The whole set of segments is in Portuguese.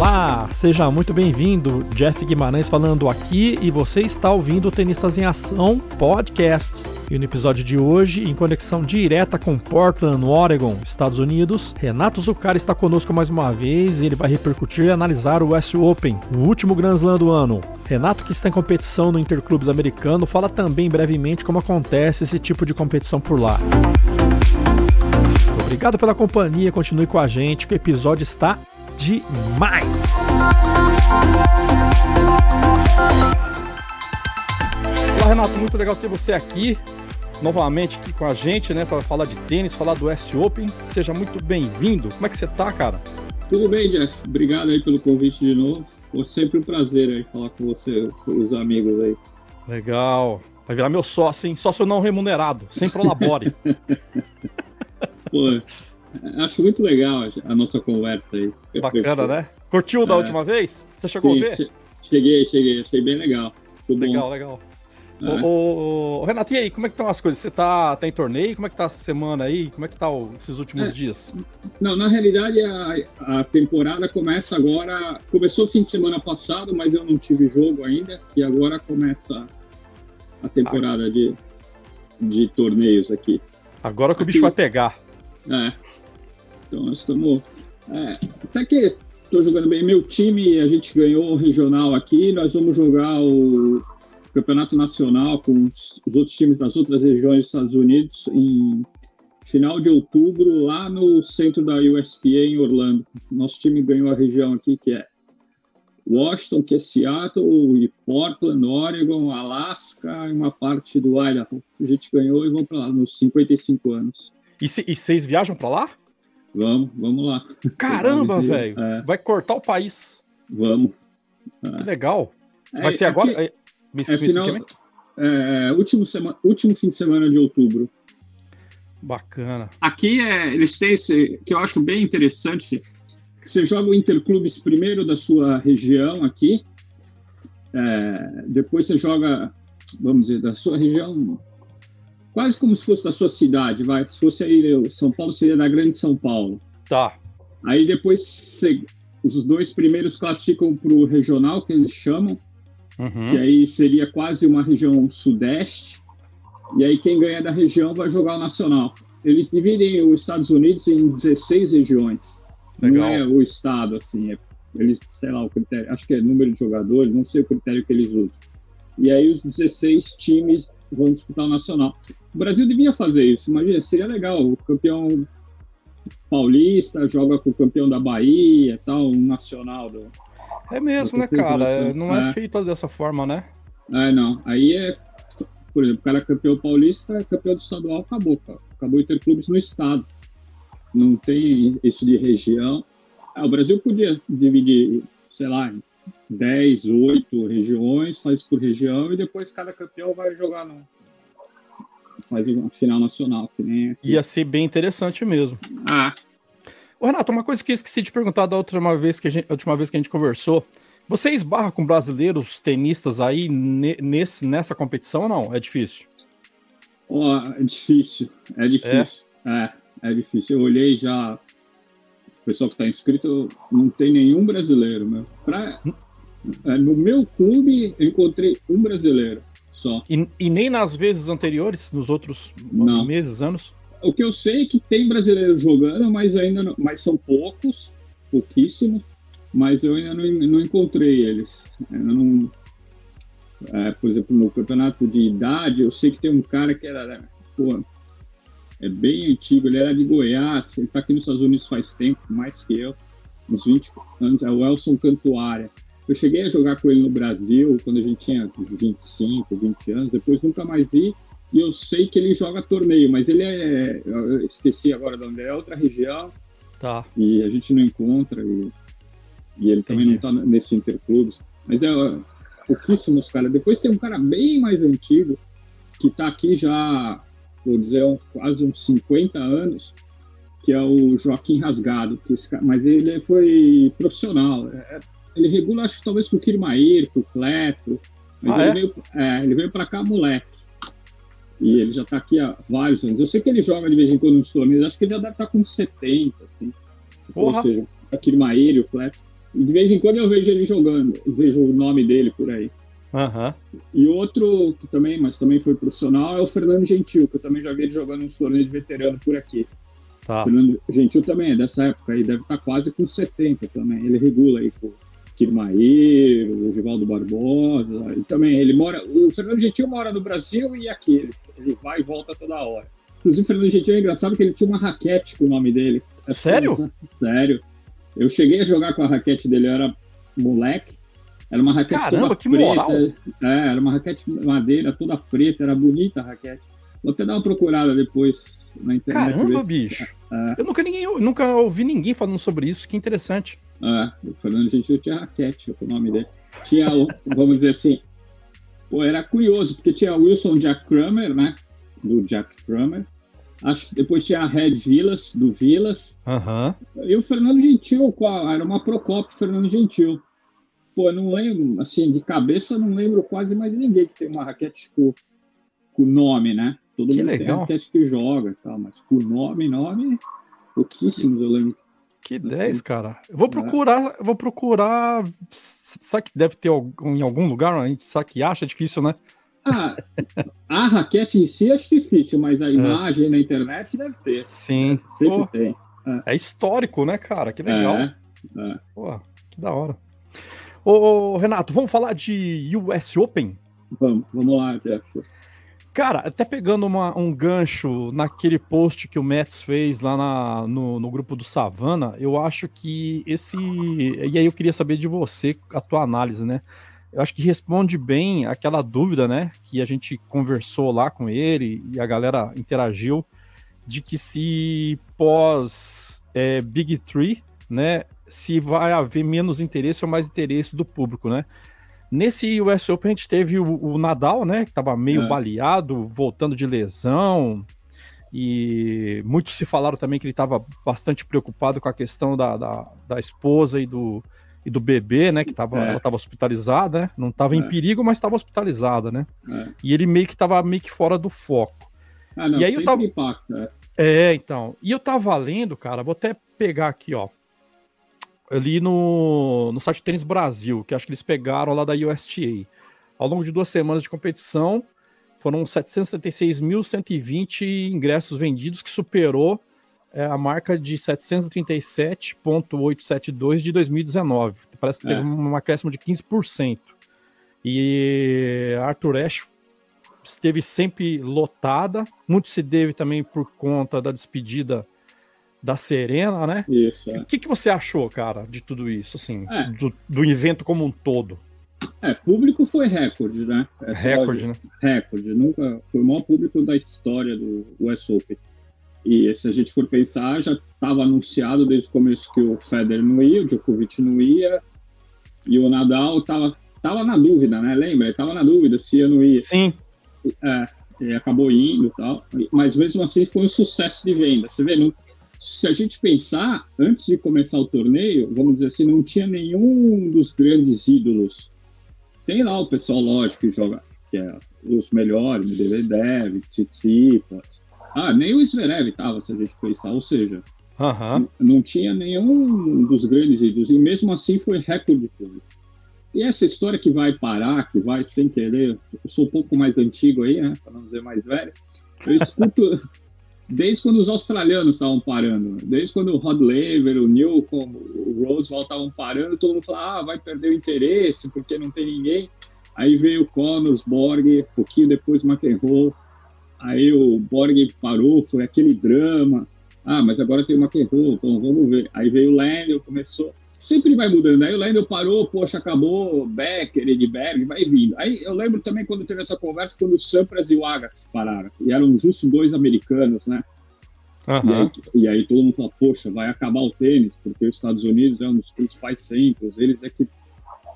Olá, seja muito bem-vindo. Jeff Guimarães falando aqui e você está ouvindo o Tenistas em Ação podcast. E no episódio de hoje, em conexão direta com Portland, no Oregon, Estados Unidos, Renato Zuccar está conosco mais uma vez e ele vai repercutir e analisar o US Open, o último Grand Slam do ano. Renato, que está em competição no Interclubes americano, fala também brevemente como acontece esse tipo de competição por lá. Obrigado pela companhia, continue com a gente, que o episódio está demais. Olá, Renato, muito legal ter você aqui novamente aqui com a gente, né, para falar de tênis, falar do S Open. Seja muito bem-vindo. Como é que você tá, cara? Tudo bem, Jeff. Obrigado aí pelo convite de novo. Foi sempre um prazer aí falar com você, com os amigos aí. Legal. Vai virar meu sócio, hein? Sócio não remunerado, sem prolabore. Pô, acho muito legal a nossa conversa aí. Bacana, né? Curtiu da é. última vez? Você chegou Sim, a ver? Cheguei, cheguei. Achei bem legal. legal, bom. legal. É. Ô, ô, Renato, e aí, como é que estão as coisas? Você tá, tá em torneio? Como é que tá essa semana aí? Como é que tá o, esses últimos é, dias? Não, na realidade a, a temporada começa agora. Começou fim de semana passado, mas eu não tive jogo ainda. E agora começa a temporada ah. de, de torneios aqui. Agora que aqui, o bicho vai pegar. É. Então nós estamos. É, até que estou jogando bem. Meu time, a gente ganhou o regional aqui. Nós vamos jogar o campeonato nacional com os, os outros times das outras regiões dos Estados Unidos em final de outubro, lá no centro da USTA em Orlando. Nosso time ganhou a região aqui que é Washington, que é Seattle, e Portland, Oregon, Alaska e uma parte do Idaho. A gente ganhou e vamos para lá nos 55 anos. E, vocês viajam para lá? Vamos, vamos lá. Caramba, velho! É. Vai cortar o país. Vamos. É. Que legal. Vai é, ser agora? Aqui, me, é, final, é, último, sema, último fim de semana de outubro. Bacana. Aqui é, eles têm esse, que eu acho bem interessante. Você joga o Interclubes primeiro da sua região aqui, é, depois você joga, vamos dizer, da sua região, quase como se fosse da sua cidade, vai. Se fosse aí, São Paulo seria da Grande São Paulo. Tá. Aí depois os dois primeiros classificam para o regional, que eles chamam, uhum. que aí seria quase uma região sudeste, e aí quem ganha da região vai jogar o nacional. Eles dividem os Estados Unidos em 16 regiões. Legal. Não é o estado, assim, é, eles, sei lá, o critério, acho que é número de jogadores, não sei o critério que eles usam. E aí os 16 times vão disputar o nacional. O Brasil devia fazer isso, imagina, seria legal, o campeão paulista joga com o campeão da Bahia, tal, um nacional do, é mesmo, né, cara? Não é, é feito dessa forma, né? É, não. Aí é, por exemplo, o cara é campeão paulista, é campeão do estadual, acabou, cara. Acabou interclubes no estado. Não tem isso de região. Ah, o Brasil podia dividir, sei lá, 10, 8 regiões, faz por região, e depois cada campeão vai jogar no. Faz uma final nacional, que nem aqui. Ia ser bem interessante mesmo. Ah, Ô, Renato, uma coisa que eu esqueci de perguntar da última vez que a, gente, a última vez que a gente conversou. Você esbarra com brasileiros tenistas aí nesse, nessa competição ou não? É difícil? Oh, é difícil, é difícil. É? é, é difícil. Eu olhei já, pessoal que está inscrito, não tem nenhum brasileiro, meu. Pra, é, no meu clube, eu encontrei um brasileiro só. E, e nem nas vezes anteriores, nos outros não. meses, anos? O que eu sei é que tem brasileiros jogando, mas ainda não, mas são poucos, pouquíssimos, mas eu ainda não, não encontrei eles. Ainda não, é, por exemplo, no campeonato de idade, eu sei que tem um cara que era, pô, é bem antigo, ele era de Goiás, ele está aqui nos Estados Unidos faz tempo, mais que eu, uns 20 anos, é o Elson Cantuária. Eu cheguei a jogar com ele no Brasil quando a gente tinha 25, 20 anos, depois nunca mais vi, e eu sei que ele joga torneio, mas ele é. Eu esqueci agora de onde é, outra região. Tá. E a gente não encontra. E, e ele Entendi. também não tá nesse Interclubes. Mas é pouquíssimos, cara. Depois tem um cara bem mais antigo, que tá aqui já, vou dizer, quase uns 50 anos, que é o Joaquim Rasgado. Que esse, mas ele foi profissional. É, ele regula, acho que talvez com o Kirmair, com o Cleto. Mas ah, ele, é? veio, é, ele veio pra cá moleque. E ele já está aqui há vários anos. Eu sei que ele joga de vez em quando nos torneios, acho que ele já deve estar tá com 70, assim. Porra. Ou seja, aquele Maírio, o Cleto. E de vez em quando eu vejo ele jogando, vejo o nome dele por aí. Uhum. E outro que também, mas também foi profissional, é o Fernando Gentil, que eu também já vi ele jogando uns torneios de veterano por aqui. Tá. O Fernando Gentil também é dessa época aí, deve estar tá quase com 70 também. Ele regula aí com o Kirmair, o Givaldo Barbosa, e também ele mora. O Fernando Gentil mora no Brasil e aqui, ele, ele vai e volta toda hora. Inclusive, o Fernando Gentil é engraçado que ele tinha uma raquete com o nome dele. Sério? sério. Eu cheguei a jogar com a raquete dele, eu era moleque. Era uma raquete Caramba, toda que preta. Moral. É, era uma raquete de madeira toda preta, era bonita a raquete. Vou até dar uma procurada depois na internet. Caramba, ver. bicho. É. Eu nunca, ninguém, nunca ouvi ninguém falando sobre isso, que interessante. É, o Fernando Gentil tinha raquete, o nome dele. Tinha, vamos dizer assim, pô, era curioso, porque tinha o Wilson Jack Kramer, né? Do Jack Kramer. Acho que depois tinha a Red Villas, do Villas. Uhum. E o Fernando Gentil, era uma Procopio Fernando Gentil. Pô, não lembro, assim, de cabeça não lembro quase mais ninguém que tem uma raquete com, com nome, né? Todo que mundo legal. tem raquete que joga tal, mas com nome, nome, pouquíssimos eu lembro. Que 10, assim, cara. Eu vou procurar, eu vou procurar. Será que deve ter algum, em algum lugar? A gente sabe que acha? É difícil, né? Ah, a raquete em si acho difícil, mas a é. imagem é. na internet deve ter. Sim. É, sempre Pô, tem. É. é. histórico, né, cara? Que legal. É, é. Pô, que da hora. Ô, Renato, vamos falar de US Open? Vamos, vamos lá, Jeff. Cara, até pegando uma, um gancho naquele post que o Mets fez lá na, no, no grupo do Savana, eu acho que esse. E aí eu queria saber de você, a tua análise, né? Eu acho que responde bem aquela dúvida, né? Que a gente conversou lá com ele e a galera interagiu, de que se pós é, Big Tree, né? Se vai haver menos interesse ou mais interesse do público, né? Nesse US Open a gente teve o, o Nadal, né? Que tava meio é. baleado, voltando de lesão. E muitos se falaram também que ele estava bastante preocupado com a questão da, da, da, esposa e do, e do bebê, né? Que tava, é. ela estava hospitalizada, né? Não estava é. em perigo, mas estava hospitalizada, né? É. E ele meio que estava meio que fora do foco. Ah, não, e aí eu tava... impacta. É. é, então. E eu tava lendo, cara, vou até pegar aqui, ó ali no, no site Tênis Brasil, que acho que eles pegaram lá da USTA. Ao longo de duas semanas de competição, foram 736.120 ingressos vendidos, que superou é, a marca de 737.872 de 2019. Parece que é. teve um acréscimo de 15%. E Arthur Ashe esteve sempre lotada, muito se deve também por conta da despedida da Serena, né? Isso. É. O que, que você achou, cara, de tudo isso, assim, é. do, do evento como um todo? É, público foi recorde, né? É recorde, né? Recorde. Nunca foi o maior público da história do US Open. E se a gente for pensar, já estava anunciado desde o começo que o Federer não ia, o Djokovic não ia, e o Nadal estava tava na dúvida, né? Lembra? Ele estava na dúvida se ia ou não ia. Sim. É, e acabou indo e tal. Mas mesmo assim foi um sucesso de venda. Você vê, não, se a gente pensar, antes de começar o torneio, vamos dizer assim, não tinha nenhum dos grandes ídolos. Tem lá o pessoal, lógico, que joga, que é os melhores, Medvedev, Tsitsipas. Ah, nem o Zverev estava, se a gente pensar. Ou seja, uhum. não tinha nenhum dos grandes ídolos. E mesmo assim foi recorde público. E essa história que vai parar, que vai sem querer, eu sou um pouco mais antigo aí, né, para não dizer mais velho, eu escuto, desde quando os australianos estavam parando, desde quando o Rod Laver, o Newcomb, o Rosewall estavam parando, todo mundo falava, ah, vai perder o interesse porque não tem ninguém. Aí veio o Connors, Borg, pouquinho depois McEnroe, aí o Borg parou, foi aquele drama. Ah, mas agora tem o McEnroe, então vamos ver. Aí veio o Lendl, começou sempre vai mudando. Aí o Lendl parou, poxa, acabou, Becker, Edberg, vai vindo. Aí eu lembro também quando teve essa conversa, quando o Sampras e o Agas pararam. E eram justo dois americanos, né? Uhum. E, aí, e, aí, todo mundo fala, poxa, vai acabar o tênis, porque os Estados Unidos é um dos principais centros, eles é que,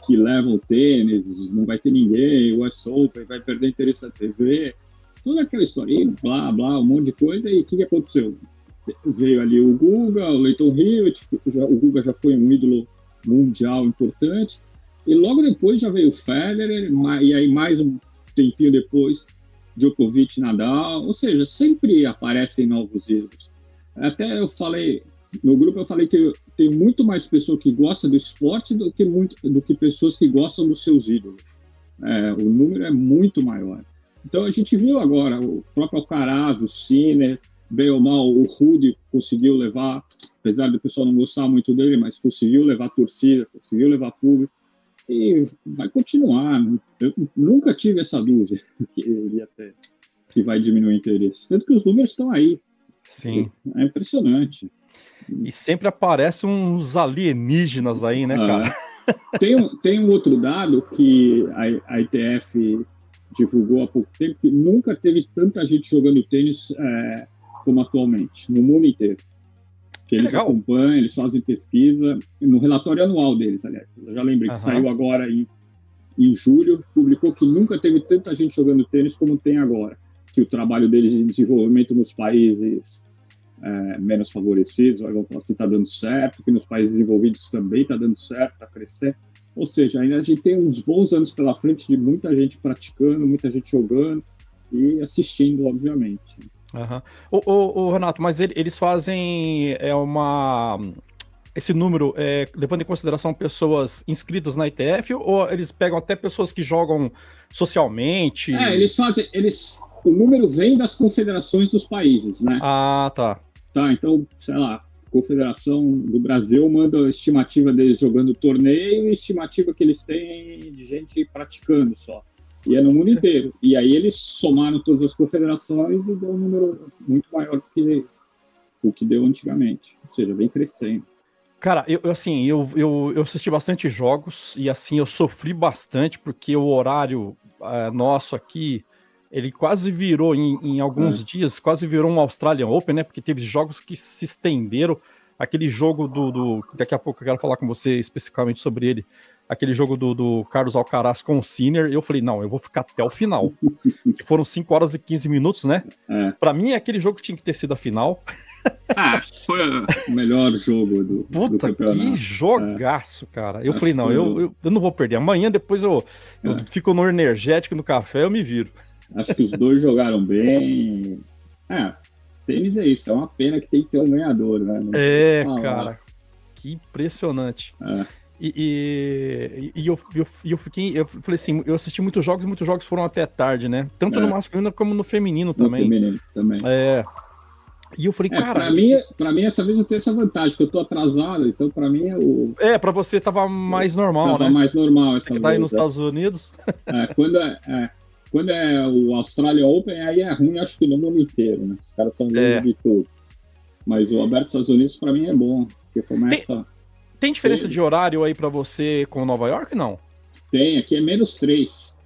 que levam o tênis, não vai ter ninguém, o US Open vai perder interesse da TV, toda aquela história, blá, blá, um monte de coisa, e o que, que aconteceu? Veio ali o Guga, o Leighton Hewitt, já, o Guga já foi um ídolo mundial importante, e logo depois já veio o Federer, e aí mais um tempinho depois, Djokovic, Nadal, ou seja, sempre aparecem novos ídolos. Até eu falei, no grupo eu falei que tem muito mais pessoa que gosta do esporte do que, muito, do que pessoas que gostam dos seus ídolos. É, o número é muito maior. Então a gente viu agora o próprio Alcaraz, o Sinner, bem ou mal, o Rudy conseguiu levar, apesar do pessoal não gostar muito dele, mas conseguiu levar torcida, conseguiu levar público e vai continuar. Né? Eu nunca tive essa dúvida que até que vai diminuir o interesse, tanto que os números estão aí. Sim. É impressionante. E sempre aparecem uns alienígenas aí, né, cara? É. Tem, um, tem um outro dado que a, a ITF divulgou há pouco tempo, que nunca teve tanta gente jogando tênis é, como atualmente, no mundo inteiro. Que eles Legal. acompanham, eles fazem pesquisa, no relatório anual deles, aliás. Eu já lembrei uhum. que saiu agora em, em julho, publicou que nunca teve tanta gente jogando tênis como tem agora. Que o trabalho deles de desenvolvimento nos países é, menos favorecidos, vão falar assim, está dando certo, que nos países desenvolvidos também está dando certo, está crescendo. Ou seja, ainda a gente tem uns bons anos pela frente de muita gente praticando, muita gente jogando e assistindo, obviamente. Uhum. O, o, o, Renato, mas ele, eles fazem é uma esse número é, levando em consideração pessoas inscritas na ITF ou eles pegam até pessoas que jogam socialmente? É, eles fazem, eles o número vem das confederações dos países, né? Ah, tá. Tá, então, sei lá, Confederação do Brasil manda a estimativa deles jogando torneio e estimativa que eles têm de gente praticando só. E é no mundo inteiro. E aí eles somaram todas as confederações e deu um número muito maior do que o que deu antigamente. Ou seja, vem crescendo. Cara, eu assim, eu, eu, eu assisti bastante jogos e assim, eu sofri bastante porque o horário é, nosso aqui, ele quase virou em, em alguns é. dias, quase virou um Australian Open, né? Porque teve jogos que se estenderam. Aquele jogo do, do Daqui a pouco eu quero falar com você especificamente sobre ele aquele jogo do, do Carlos Alcaraz com o Sinner, eu falei, não, eu vou ficar até o final. que foram 5 horas e 15 minutos, né? É. Pra mim, aquele jogo tinha que ter sido a final. Ah, foi o melhor jogo do, Puta, do que jogaço, é. cara. Eu Acho falei, não, eu, eu, eu, não vou perder. Amanhã, depois eu, eu é. fico no energético, no café, eu me viro. Acho que os dois jogaram bem. É, tênis é isso. É uma pena que tem que ter um ganhador, né? Não é, cara. Que impressionante. É. E, e, e eu, eu, eu, fiquei, eu falei assim, eu assisti muitos jogos e muitos jogos foram até tarde, né? Tanto é. no masculino como no feminino também. No feminino também. É. E eu falei, é, cara. Pra mim, pra mim, essa vez eu tenho essa vantagem, que eu tô atrasado, então pra mim é o. É, pra você tava mais normal, tava né? mais normal essa você tá aí nos é. Estados Unidos. É, quando é, é, quando é o Australia Open, aí é ruim, acho que no mundo inteiro, né? Os caras são é. de tudo. Mas o Aberto dos Estados Unidos, pra mim, é bom, porque começa. Tem... Tem diferença Sim. de horário aí para você com Nova York, não? Tem, aqui é menos três.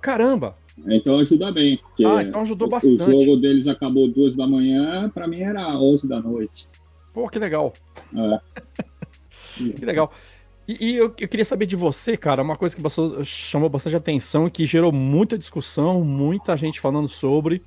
Caramba! Então ajuda bem. ah, então ajudou bastante. O jogo deles acabou duas da manhã, para mim era onze da noite. Pô, que legal. É. que legal. E, e eu, eu, queria saber de você, cara, uma coisa que passou, chamou bastante atenção e que gerou muita discussão, muita gente falando sobre,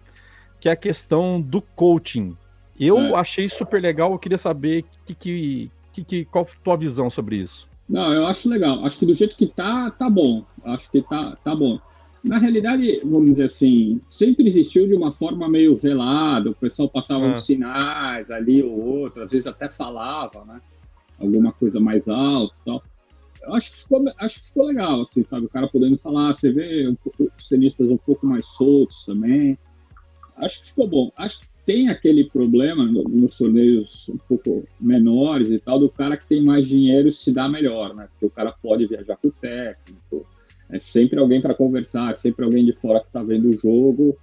que é a questão do coaching. Eu é. achei super legal, eu queria saber que, que, que, que, qual a tua visão sobre isso? Não, eu acho legal. Acho que do jeito que tá, tá bom. Acho que tá, tá bom. Na realidade, vamos dizer assim, sempre existiu de uma forma meio velada, o pessoal passava ah. uns sinais ali ou outro, às vezes até falava, né? Alguma coisa mais alta e tal. Eu acho que, ficou, acho que ficou legal, assim, sabe? O cara podendo falar, você vê um pouco, os tenistas um pouco mais soltos também. Acho que ficou bom. Acho que tem aquele problema nos torneios um pouco menores e tal, do cara que tem mais dinheiro se dá melhor, né? Porque o cara pode viajar com o técnico, é sempre alguém para conversar, é sempre alguém de fora que está vendo o jogo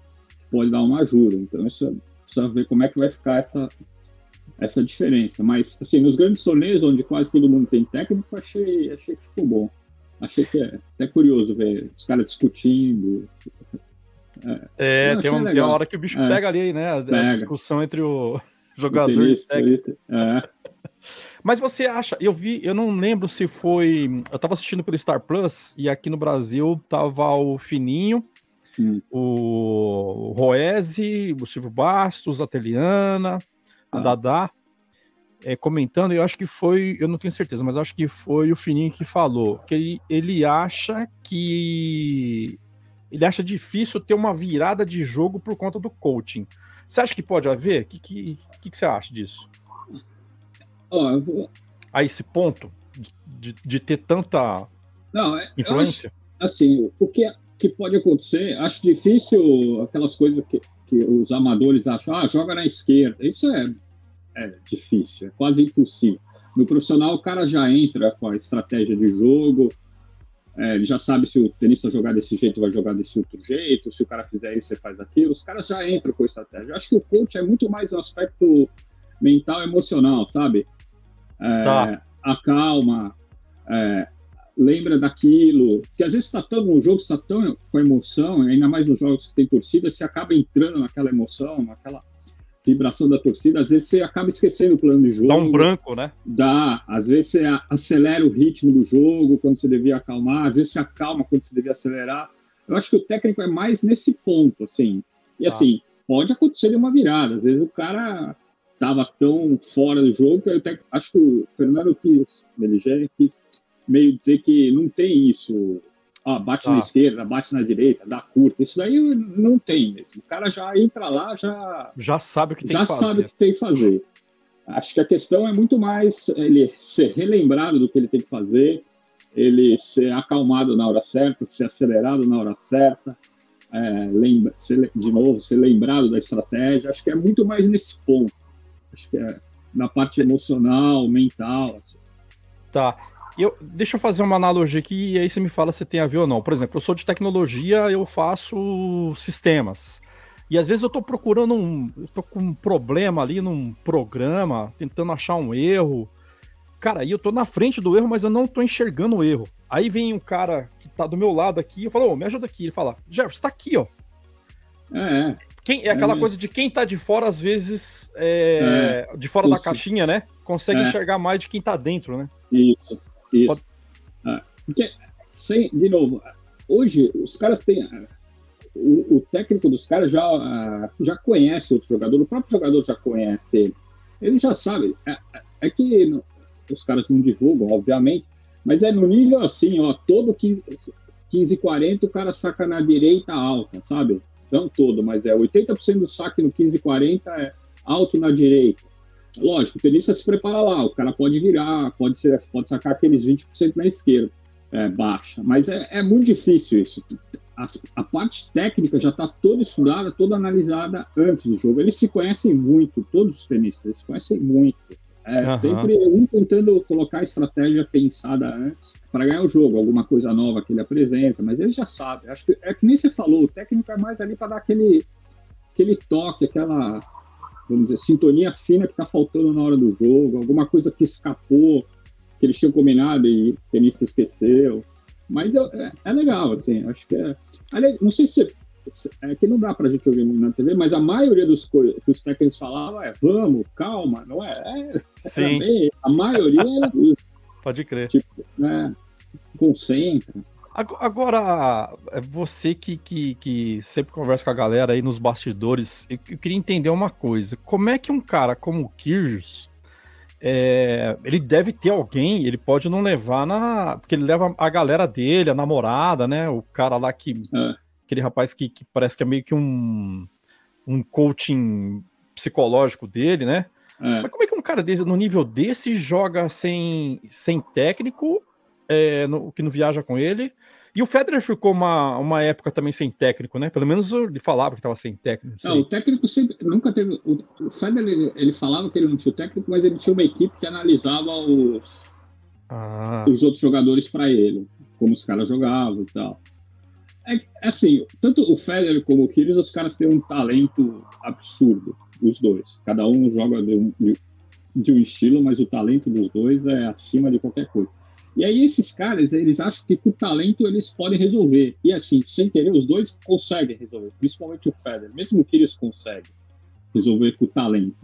pode dar uma ajuda. Então, isso precisa ver como é que vai ficar essa, essa diferença. Mas, assim, nos grandes torneios, onde quase todo mundo tem técnico, achei, achei que ficou bom. Achei que é até curioso ver os caras discutindo, é, é tem, um, tem, uma hora que o bicho é. pega ali, né? A, a discussão entre o jogador e o técnico. É. Mas você acha, eu vi, eu não lembro se foi. Eu tava assistindo pelo Star Plus e aqui no Brasil tava o Fininho, hum. o Roese, o Silvio Bastos, a Teliana, a ah. Dadá, é, comentando, eu acho que foi, eu não tenho certeza, mas acho que foi o Fininho que falou que ele, ele acha que ele acha difícil ter uma virada de jogo por conta do coaching. Você acha que pode haver? O que, que, que, que você acha disso? Vou... A esse ponto de, de ter tanta Não, é, influência? Acho, assim, o que, que pode acontecer, acho difícil aquelas coisas que, que os amadores acham, ah, joga na esquerda. Isso é, é difícil, é quase impossível. No profissional, o cara já entra com a estratégia de jogo, é, ele já sabe se o tenista jogar desse jeito, vai jogar desse outro jeito, se o cara fizer isso, você faz aquilo. Os caras já entram com a estratégia. Acho que o coach é muito mais um aspecto mental emocional, sabe? É, tá. A calma, é, lembra daquilo. Porque às vezes está tão no jogo, está tão com emoção, ainda mais nos jogos que tem torcida, você acaba entrando naquela emoção, naquela vibração da torcida, às vezes você acaba esquecendo o plano de jogo. Dá um branco, né? Dá. Às vezes você acelera o ritmo do jogo quando você devia acalmar, às vezes você acalma quando você devia acelerar. Eu acho que o técnico é mais nesse ponto, assim. E tá. assim, pode acontecer uma virada. Às vezes o cara estava tão fora do jogo que eu até acho que o Fernando quis, Meligere quis meio dizer que não tem isso ó, bate na esquerda, bate na direita, dá curta. Isso daí não tem mesmo. O cara já entra lá, já. Já sabe o que tem que fazer. Já sabe o que tem que fazer. Acho que a questão é muito mais ele ser relembrado do que ele tem que fazer, ele ser acalmado na hora certa, ser acelerado na hora certa, é, lembra, ser, de novo, ser lembrado da estratégia. Acho que é muito mais nesse ponto. Acho que é na parte emocional, mental. Assim. Tá. Eu, deixa eu fazer uma analogia aqui e aí você me fala se tem a ver ou não. Por exemplo, eu sou de tecnologia, eu faço sistemas. E às vezes eu estou procurando um. Eu tô com um problema ali num programa, tentando achar um erro. Cara, aí eu tô na frente do erro, mas eu não tô enxergando o erro. Aí vem um cara que tá do meu lado aqui, eu falo, oh, me ajuda aqui. Ele fala, Jefferson, tá aqui, ó. É. Quem, é aquela é. coisa de quem tá de fora, às vezes, é, é. de fora Isso. da caixinha, né? Consegue é. enxergar mais de quem tá dentro, né? Isso. Isso. Pode... Ah, porque, sem, de novo, hoje os caras têm. O, o técnico dos caras já, uh, já conhece outro jogador, o próprio jogador já conhece ele. Ele já sabe. É, é que no, os caras não divulgam, obviamente, mas é no nível assim, ó, todo 15, 15 40 o cara saca na direita alta, sabe? Não todo, mas é 80% do saque no 15 40 é alto na direita. Lógico, o tenista se prepara lá, o cara pode virar, pode, ser, pode sacar aqueles 20% na esquerda, é, baixa, mas é, é muito difícil isso. A, a parte técnica já está toda estudada, toda analisada antes do jogo. Eles se conhecem muito, todos os tenistas, eles se conhecem muito. É, uhum. Sempre um tentando colocar a estratégia pensada antes para ganhar o jogo, alguma coisa nova que ele apresenta, mas ele já sabe. Acho que é que nem você falou, o técnico é mais ali para dar aquele, aquele toque, aquela vamos dizer, sintonia fina que está faltando na hora do jogo, alguma coisa que escapou, que eles tinham combinado e o tenista esqueceu. Mas é, é, é, legal, assim, acho que é. Não sei se. É que não dá pra gente ouvir muito na TV, mas a maioria dos que os técnicos falavam é vamos, calma, não é? é Sim. Bem, a maioria era isso. Pode crer. Tipo, né, concentra. Agora, é você que, que, que, sempre conversa com a galera aí nos bastidores, eu, queria entender uma coisa. Como é que um cara como o Kyrgios, é, ele deve ter alguém, ele pode não levar na... Porque ele leva a galera dele, a namorada, né? O cara lá que... É. Aquele rapaz que, que, parece que é meio que um, um coaching psicológico dele, né? É. Mas como é que um cara desse, no nível desse joga sem, sem técnico é, no, que não viaja com ele. E o Federer ficou uma, uma época também sem técnico, né? Pelo menos ele falava que estava sem técnico. Não, o técnico sempre, nunca teve. O, o Federer ele falava que ele não tinha o técnico, mas ele tinha uma equipe que analisava os, ah. os outros jogadores para ele, como os caras jogavam e tal. É, assim, tanto o Federer como o Kyrgios, os caras têm um talento absurdo, os dois. Cada um joga de um, de um estilo, mas o talento dos dois é acima de qualquer coisa. E aí esses caras, eles acham que com o talento eles podem resolver. E assim, sem querer, os dois conseguem resolver, principalmente o Federer, mesmo que eles conseguem resolver com o talento.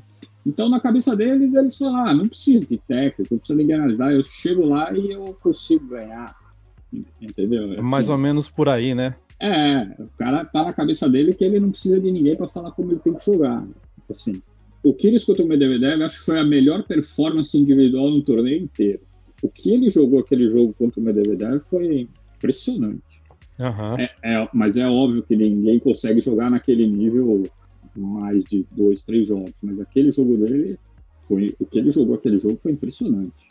Então, na cabeça deles, eles falam, ah, não preciso de técnico, não preciso de analisar, eu chego lá e eu consigo ganhar. Entendeu? Assim, Mais ou menos por aí, né? É, o cara tá na cabeça dele que ele não precisa de ninguém para falar como ele tem que jogar. Assim, o Kyrgios contra o Medvedev, acho que foi a melhor performance individual no torneio inteiro o que ele jogou aquele jogo contra o Medvedev foi impressionante. Uhum. É, é, mas é óbvio que ninguém consegue jogar naquele nível mais de dois, três jogos. Mas aquele jogo dele foi o que ele jogou aquele jogo foi impressionante.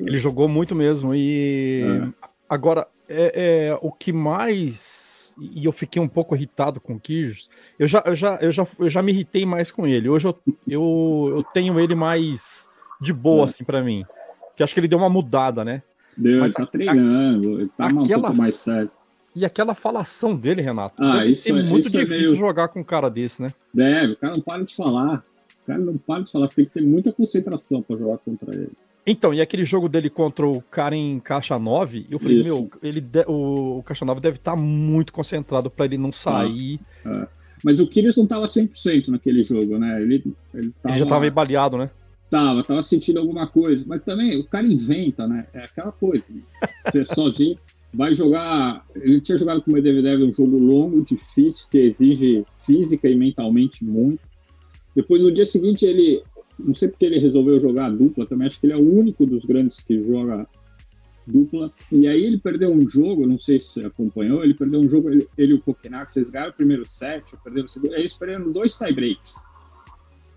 Ele jogou muito mesmo e é. agora é, é, o que mais e eu fiquei um pouco irritado com o Kijos. Eu já, eu já, eu já, eu já me irritei mais com ele. Hoje eu, eu, eu tenho ele mais de boa, é. assim, para mim. Que acho que ele deu uma mudada, né? Deu, Mas ele tá treinando, a, ele tá aquela, um mais sério. E aquela falação dele, Renato. Ah, isso é muito isso difícil é meio... jogar com um cara desse, né? Deve, o cara não para de falar. O cara não para de falar. Você tem que ter muita concentração para jogar contra ele. Então, e aquele jogo dele contra o cara em caixa 9, eu falei, Isso. meu, ele de, o, caixa 9 deve estar tá muito concentrado para ele não sair. Ah, é. Mas o Kyrgios não estava 100% naquele jogo, né? Ele, ele, tava, ele já estava meio baleado, né? Tava, tava sentindo alguma coisa. Mas também o cara inventa, né? É aquela coisa. Ser sozinho. Vai jogar. Ele tinha jogado com o Medvedev um jogo longo, difícil, que exige física e mentalmente muito. Depois, no dia seguinte, ele não sei porque ele resolveu jogar dupla também, acho que ele é o único dos grandes que joga dupla. E aí ele perdeu um jogo, não sei se você acompanhou, ele perdeu um jogo, ele, e o Kokenak, vocês ganharam o primeiro set, perderam o segundo, eles perderam dois tiebreaks.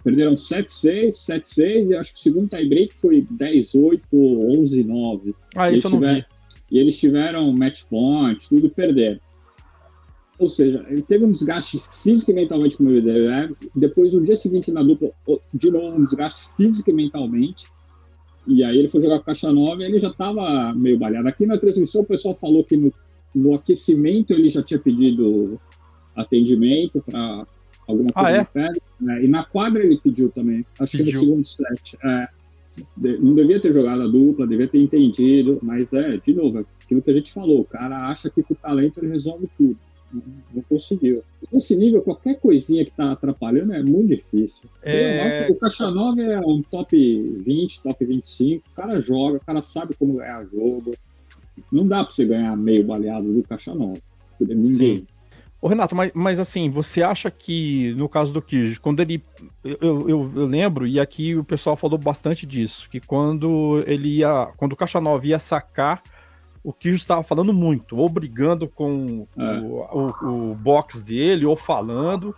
Perderam 7-6, 7-6, e acho que o segundo tiebreak foi 10-8, 11-9. Ah, isso eu não vi. E eles tiveram match point, tudo perderam. Ou seja, ele teve um desgaste físico e mentalmente com o Medvedev, depois no dia seguinte na dupla, de novo um desgaste físico e mentalmente, e aí ele foi jogar com caixa nova e ele já estava meio baleado. Aqui na transmissão o pessoal falou que no, no aquecimento ele já tinha pedido atendimento para alguma coisa ah, é? pele, né? e na quadra ele pediu também, acho pediu. que no segundo set. É, não devia ter jogado a dupla, devia ter entendido, mas é, de novo, é aquilo que a gente falou, o cara acha que com o talento ele resolve tudo não conseguiu. Nesse nível, qualquer coisinha que tá atrapalhando é muito difícil. É... O Caixa 9 é um top 20, top 25. O cara joga, o cara sabe como ganhar jogo. Não dá para você ganhar meio baleado do Caixa 9. Sim. Ô, Renato, mas, mas assim, você acha que, no caso do Kirj, quando ele. Eu, eu, eu, lembro, e aqui o pessoal falou bastante disso, que quando ele ia. Quando o Caixa 9 ia sacar o que estava falando muito, ou brigando com é. o, o, o, box dele, ou falando,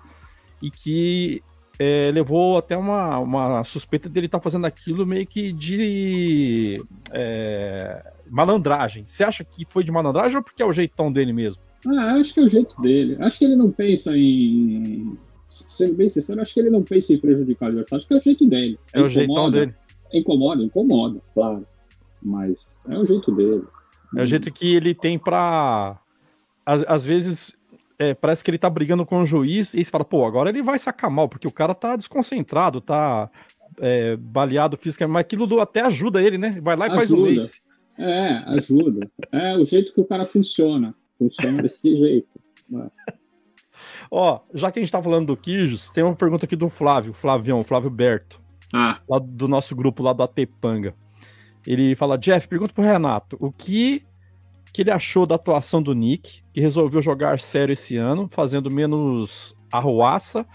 e que é, levou até uma, uma suspeita dele estar tá fazendo aquilo meio que de é, malandragem. Você acha que foi de malandragem ou porque é o jeitão dele mesmo? Ah, acho que é o jeito dele. Acho que ele não pensa em. Sendo bem sincero, acho que ele não pensa em prejudicar o adversário. Acho que é o jeito dele. É incomoda, o jeitão dele. Incomoda, incomoda, claro. Mas é o jeito dele. É o jeito que ele tem pra. Às, às vezes, é, parece que ele tá brigando com o juiz e você fala, pô, agora ele vai sacar mal, porque o cara tá desconcentrado, tá é, baleado fisicamente, mas aquilo até ajuda ele, né? Vai lá e ajuda. faz o lace. É, ajuda. É o jeito que o cara funciona. Funciona desse jeito. Ó, já que a gente tá falando do Quijos, tem uma pergunta aqui do Flávio, Flavião, Flávio Berto. Ah. Lá do nosso grupo lá do Atepanga. Ele fala: Jeff, pergunta pro Renato o que, que ele achou da atuação do Nick, que resolveu jogar sério esse ano, fazendo menos arruaça,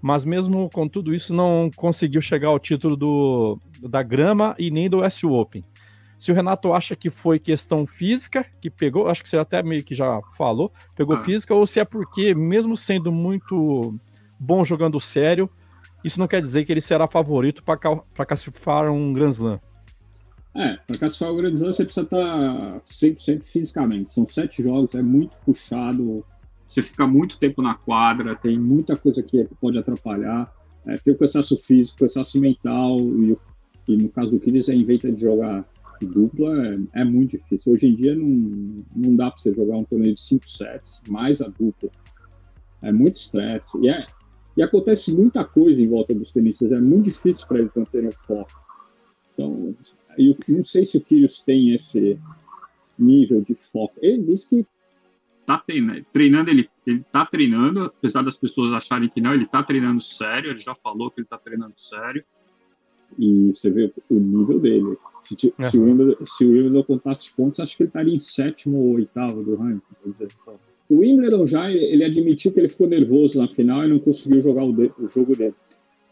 mas mesmo com tudo isso não conseguiu chegar ao título do, da grama e nem do S Open. Se o Renato acha que foi questão física que pegou, acho que você até meio que já falou, pegou ah. física, ou se é porque, mesmo sendo muito bom jogando sério, isso não quer dizer que ele será favorito para classificar um Grand Slam. É, para classificar o Grand Slam você precisa estar 100% fisicamente. São sete jogos, é muito puxado. Você fica muito tempo na quadra, tem muita coisa que pode atrapalhar. É, tem o cansaço físico, o cansaço mental, e, e no caso do Kyrgios, a inventa de jogar dupla é, é, muito difícil. Hoje em dia não, não dá para você jogar um torneio de cinco sets, mais a dupla. É muito estresse. E, é, e acontece muita coisa em volta dos tenistas, é muito difícil para eles manterem o foco. Então, eu não sei se o Kyrgios tem esse nível de foco. Ele disse que tá treinando, ele, ele tá treinando, apesar das pessoas acharem que não, ele tá treinando sério, ele já falou que ele tá treinando sério. E você vê o nível dele. Se, uhum. se, o, Wimbledon, se o Wimbledon contasse pontos, acho que ele estaria em sétimo ou oitavo do ranking. O Wimbledon já, ele admitiu que ele ficou nervoso na final e não conseguiu jogar o, de, o jogo dele.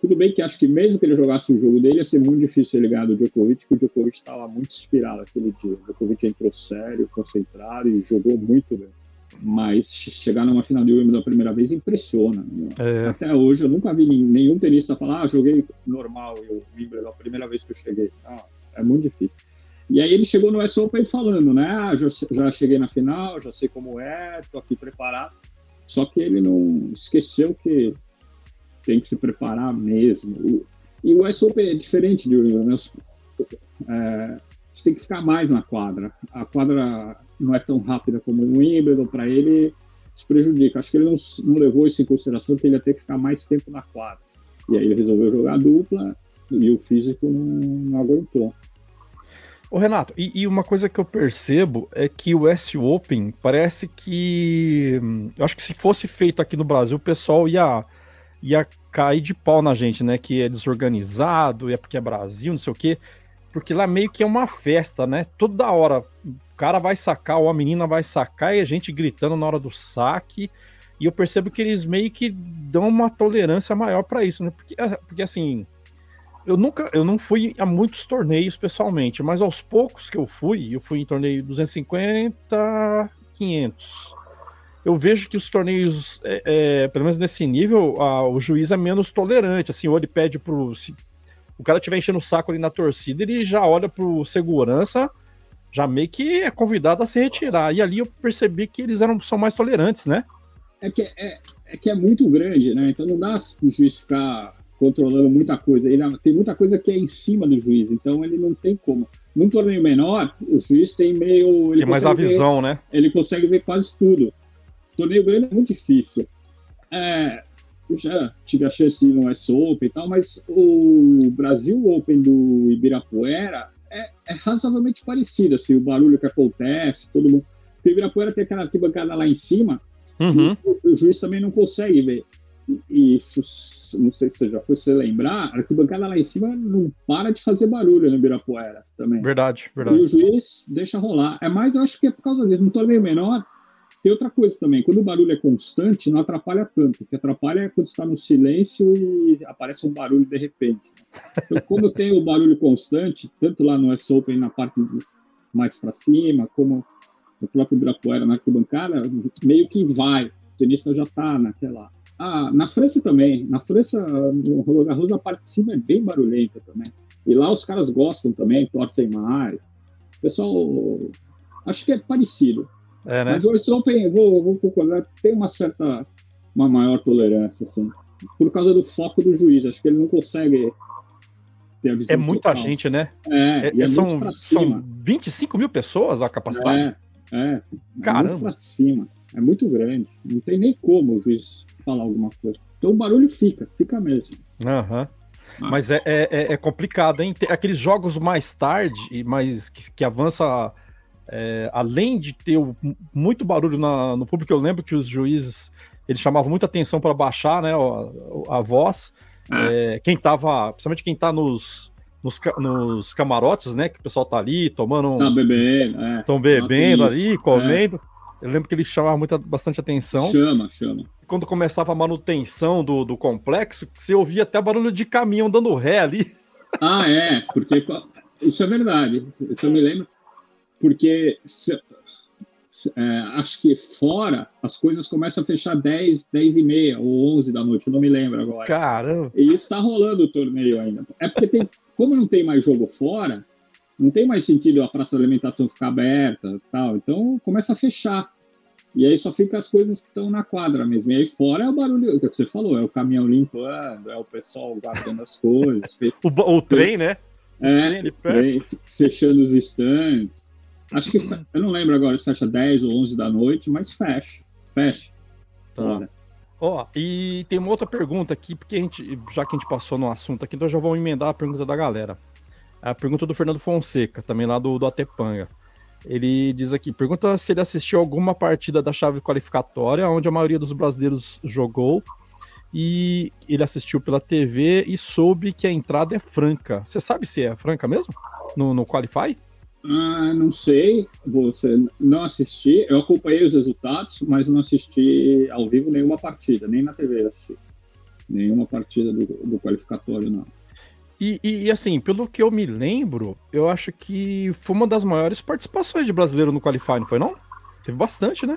Tudo bem que acho que mesmo que ele jogasse o jogo dele, ia ser muito difícil ele ganhar do Djokovic, porque o Djokovic estava muito inspirado aquele dia. O Djokovic entrou sério, concentrado e jogou muito bem. Mas chegar numa final de Wimbledon a primeira vez impressiona. É. Até hoje eu nunca vi nenhum tenista falar, ah, joguei normal o Wimbledon a primeira vez que eu cheguei. Ah, é muito difícil. E aí ele chegou no US Open falando, né? Ah, já, já cheguei na final, já sei como é, tô aqui preparado. Só que ele não esqueceu que tem que se preparar mesmo. E o US Open é diferente de Wimbledon, né? É, você tem que ficar mais na quadra. A quadra não é tão rápida como o Wimbledon, para ele isso prejudica. Acho que ele não, não, levou isso em consideração, que ele ia ter que ficar mais tempo na quadra. E aí ele resolveu jogar dupla e o físico não, não aguentou. Ô Renato, e, e, uma coisa que eu percebo é que o S Open parece que. Eu acho que se fosse feito aqui no Brasil, o pessoal ia, ia cair de pau na gente, né? Que é desorganizado, é porque é Brasil, não sei o quê. Porque lá meio que é uma festa, né? Toda hora cara vai sacar, ou a menina vai sacar, e a gente gritando na hora do saque. E eu percebo que eles meio que dão uma tolerância maior para isso, né? Porque, é, porque assim, eu nunca, eu não fui a muitos torneios pessoalmente, mas aos poucos que eu fui, eu fui em torneio 250, 500. Eu vejo que os torneios, é, é, pelo menos nesse nível, a, o juiz é menos tolerante. Assim, ou ele pede pro. Se, o cara estiver enchendo o saco ali na torcida, ele já olha pro segurança, já meio que é convidado a se retirar. E ali eu percebi que eles eram, são mais tolerantes, né? É que é, é que é muito grande, né? Então não dá pro juiz ficar controlando muita coisa. Ele, tem muita coisa que é em cima do juiz, então ele não tem como. Num torneio menor, o juiz tem meio. Ele tem mais a visão, ver, né? Ele consegue ver quase tudo. Torneio grande é muito difícil. É, eu já tive a chance de ir no US Open e tal, mas o Brasil Open do Ibirapuera é, é razoavelmente parecido, assim, o barulho que acontece, todo mundo. Porque Ibirapuera tem aquela arquibancada lá em cima, uhum. o, o, juiz também não consegue ver. E isso, não sei se você já foi se lembrar, a arquibancada lá em cima não para de fazer barulho no Ibirapuera também. Verdade, verdade. E o juiz deixa rolar. É mais, eu acho que é por causa disso. No torneio menor, tem outra coisa também, quando o barulho é constante, não atrapalha tanto. O que atrapalha é quando está no silêncio e aparece um barulho de repente. Então, como tem o barulho constante, tanto lá no S Open na parte mais para cima, como no próprio Ibirapuera na arquibancada, meio que vai. O tenista já está naquela. Ah, na França também. Na França, o Roland Garros, a parte de cima é bem barulhenta também. E lá os caras gostam também, torcem mais. Pessoal, acho que é parecido. É, né? Mas o US Open, vou, vou concordar, tem uma certa, uma maior tolerância, assim, por causa do foco do juiz. Acho que ele não consegue ter a visão É muita total. gente, né? É, é, é são, são 25 mil pessoas a capacidade. É, é. Caramba. É muito pra cima. É muito grande. Não tem nem como o juiz falar alguma coisa. Então o barulho fica, fica mesmo. Aham. Uhum. Mas é, é, é, complicado, hein? Tem aqueles jogos mais tarde, mais que, que avança é, além de ter o, muito barulho na, no público, eu lembro que os juízes eles chamavam muita atenção para baixar né, a, a voz. É. É, quem tava, principalmente quem tá nos, nos, nos, camarotes, né? Que o pessoal tá ali tomando. Tá bebendo, é. Estão bebendo ali, comendo. Eu lembro que ele chamava muita, bastante atenção. Chama, chama. Quando começava a manutenção do, do complexo, você ouvia até barulho de caminhão dando ré ali. Ah, é, porque isso é verdade. Eu me lembro porque se, se, é, acho que fora as coisas começam a fechar 10, 10 e meia ou 11 da noite, eu não me lembro agora. Caramba! E isso está rolando o torneio ainda. É porque tem, como não tem mais jogo fora, não tem mais sentido a praça de alimentação ficar aberta tal, então começa a fechar. E aí só fica as coisas que estão na quadra mesmo. E aí fora é o barulho, o que você falou, é o caminhão limpando, é o pessoal guardando as coisas. o, o trem, né? É, o trem, fechando os estantes. Acho que eu não lembro agora se fecha 10 ou 11 da noite, mas fecha. Fecha. Tá. Ó, oh, e tem uma outra pergunta aqui, porque a gente, já que a gente passou no assunto aqui, então já vou emendar a pergunta da galera. A pergunta do Fernando Fonseca, também lá do, do Atepanga. Ele diz aqui: pergunta se ele assistiu alguma partida da chave qualificatória, onde a maioria dos brasileiros jogou, e ele assistiu pela TV e soube que a entrada é franca. Você sabe se é franca mesmo? No, no Qualify? Ah, não sei, você não assisti. Eu acompanhei os resultados, mas não assisti ao vivo nenhuma partida, nem na TV assisti. Nenhuma partida do, do qualificatório, não. E, e, e, assim, pelo que eu me lembro, eu acho que foi uma das maiores participações de brasileiro no Qualify, não foi não? Teve bastante, né?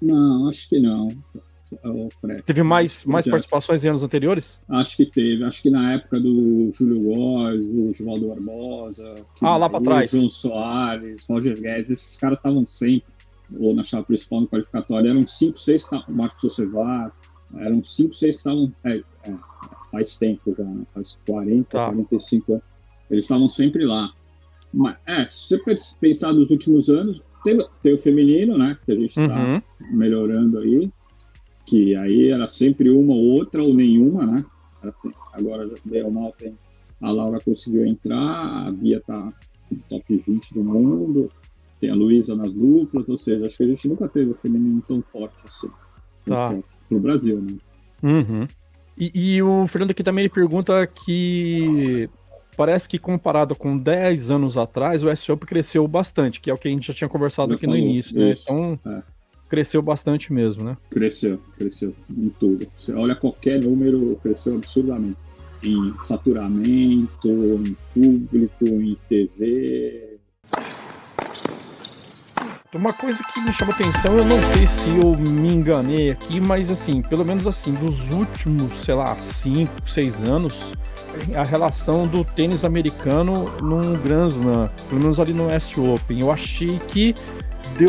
Não, acho que não. Fred. Teve mais, mais participações em anos anteriores? Acho que teve. Acho que na época do Júlio Góes, do Givaldo Barbosa. Ah, lá para trás. João Soares, Roger Guedes, esses caras estavam sempre, ou na chave principal no qualificatório, eram 5, 6 que estavam, Marcos Socevar, eram 5, 6 que estavam, é, é, faz tempo já, né? faz 40, tá. 45 anos, eles estavam sempre lá. Mas, é, se você pensar nos últimos anos, tem, tem o feminino, né, que a gente está uhum. melhorando aí, que aí era sempre uma ou outra ou nenhuma, né? Assim, agora, ou mal, tem, a Laura conseguiu entrar, a Bia tá no top 20 do mundo, tem a Luísa nas duplas, ou seja, acho que a gente nunca teve o feminino tão forte assim. Tá. no Brasil, né? Uhum. E, e, o Fernando aqui também ele pergunta que parece que comparado com 10 anos atrás, o S-Up cresceu bastante, que é o que a gente já tinha conversado já aqui falou, no início, né? Então, é cresceu bastante mesmo, né? Cresceu, cresceu em tudo. Você olha qualquer número, cresceu absurdamente. Em faturamento, em público, em TV. Uma coisa que me chama atenção, eu não sei se eu me enganei aqui, mas assim, pelo menos assim, dos últimos, sei lá, 5, 6 anos, a relação do tênis americano num Grand Slam, pelo menos ali no S Open. Eu achei que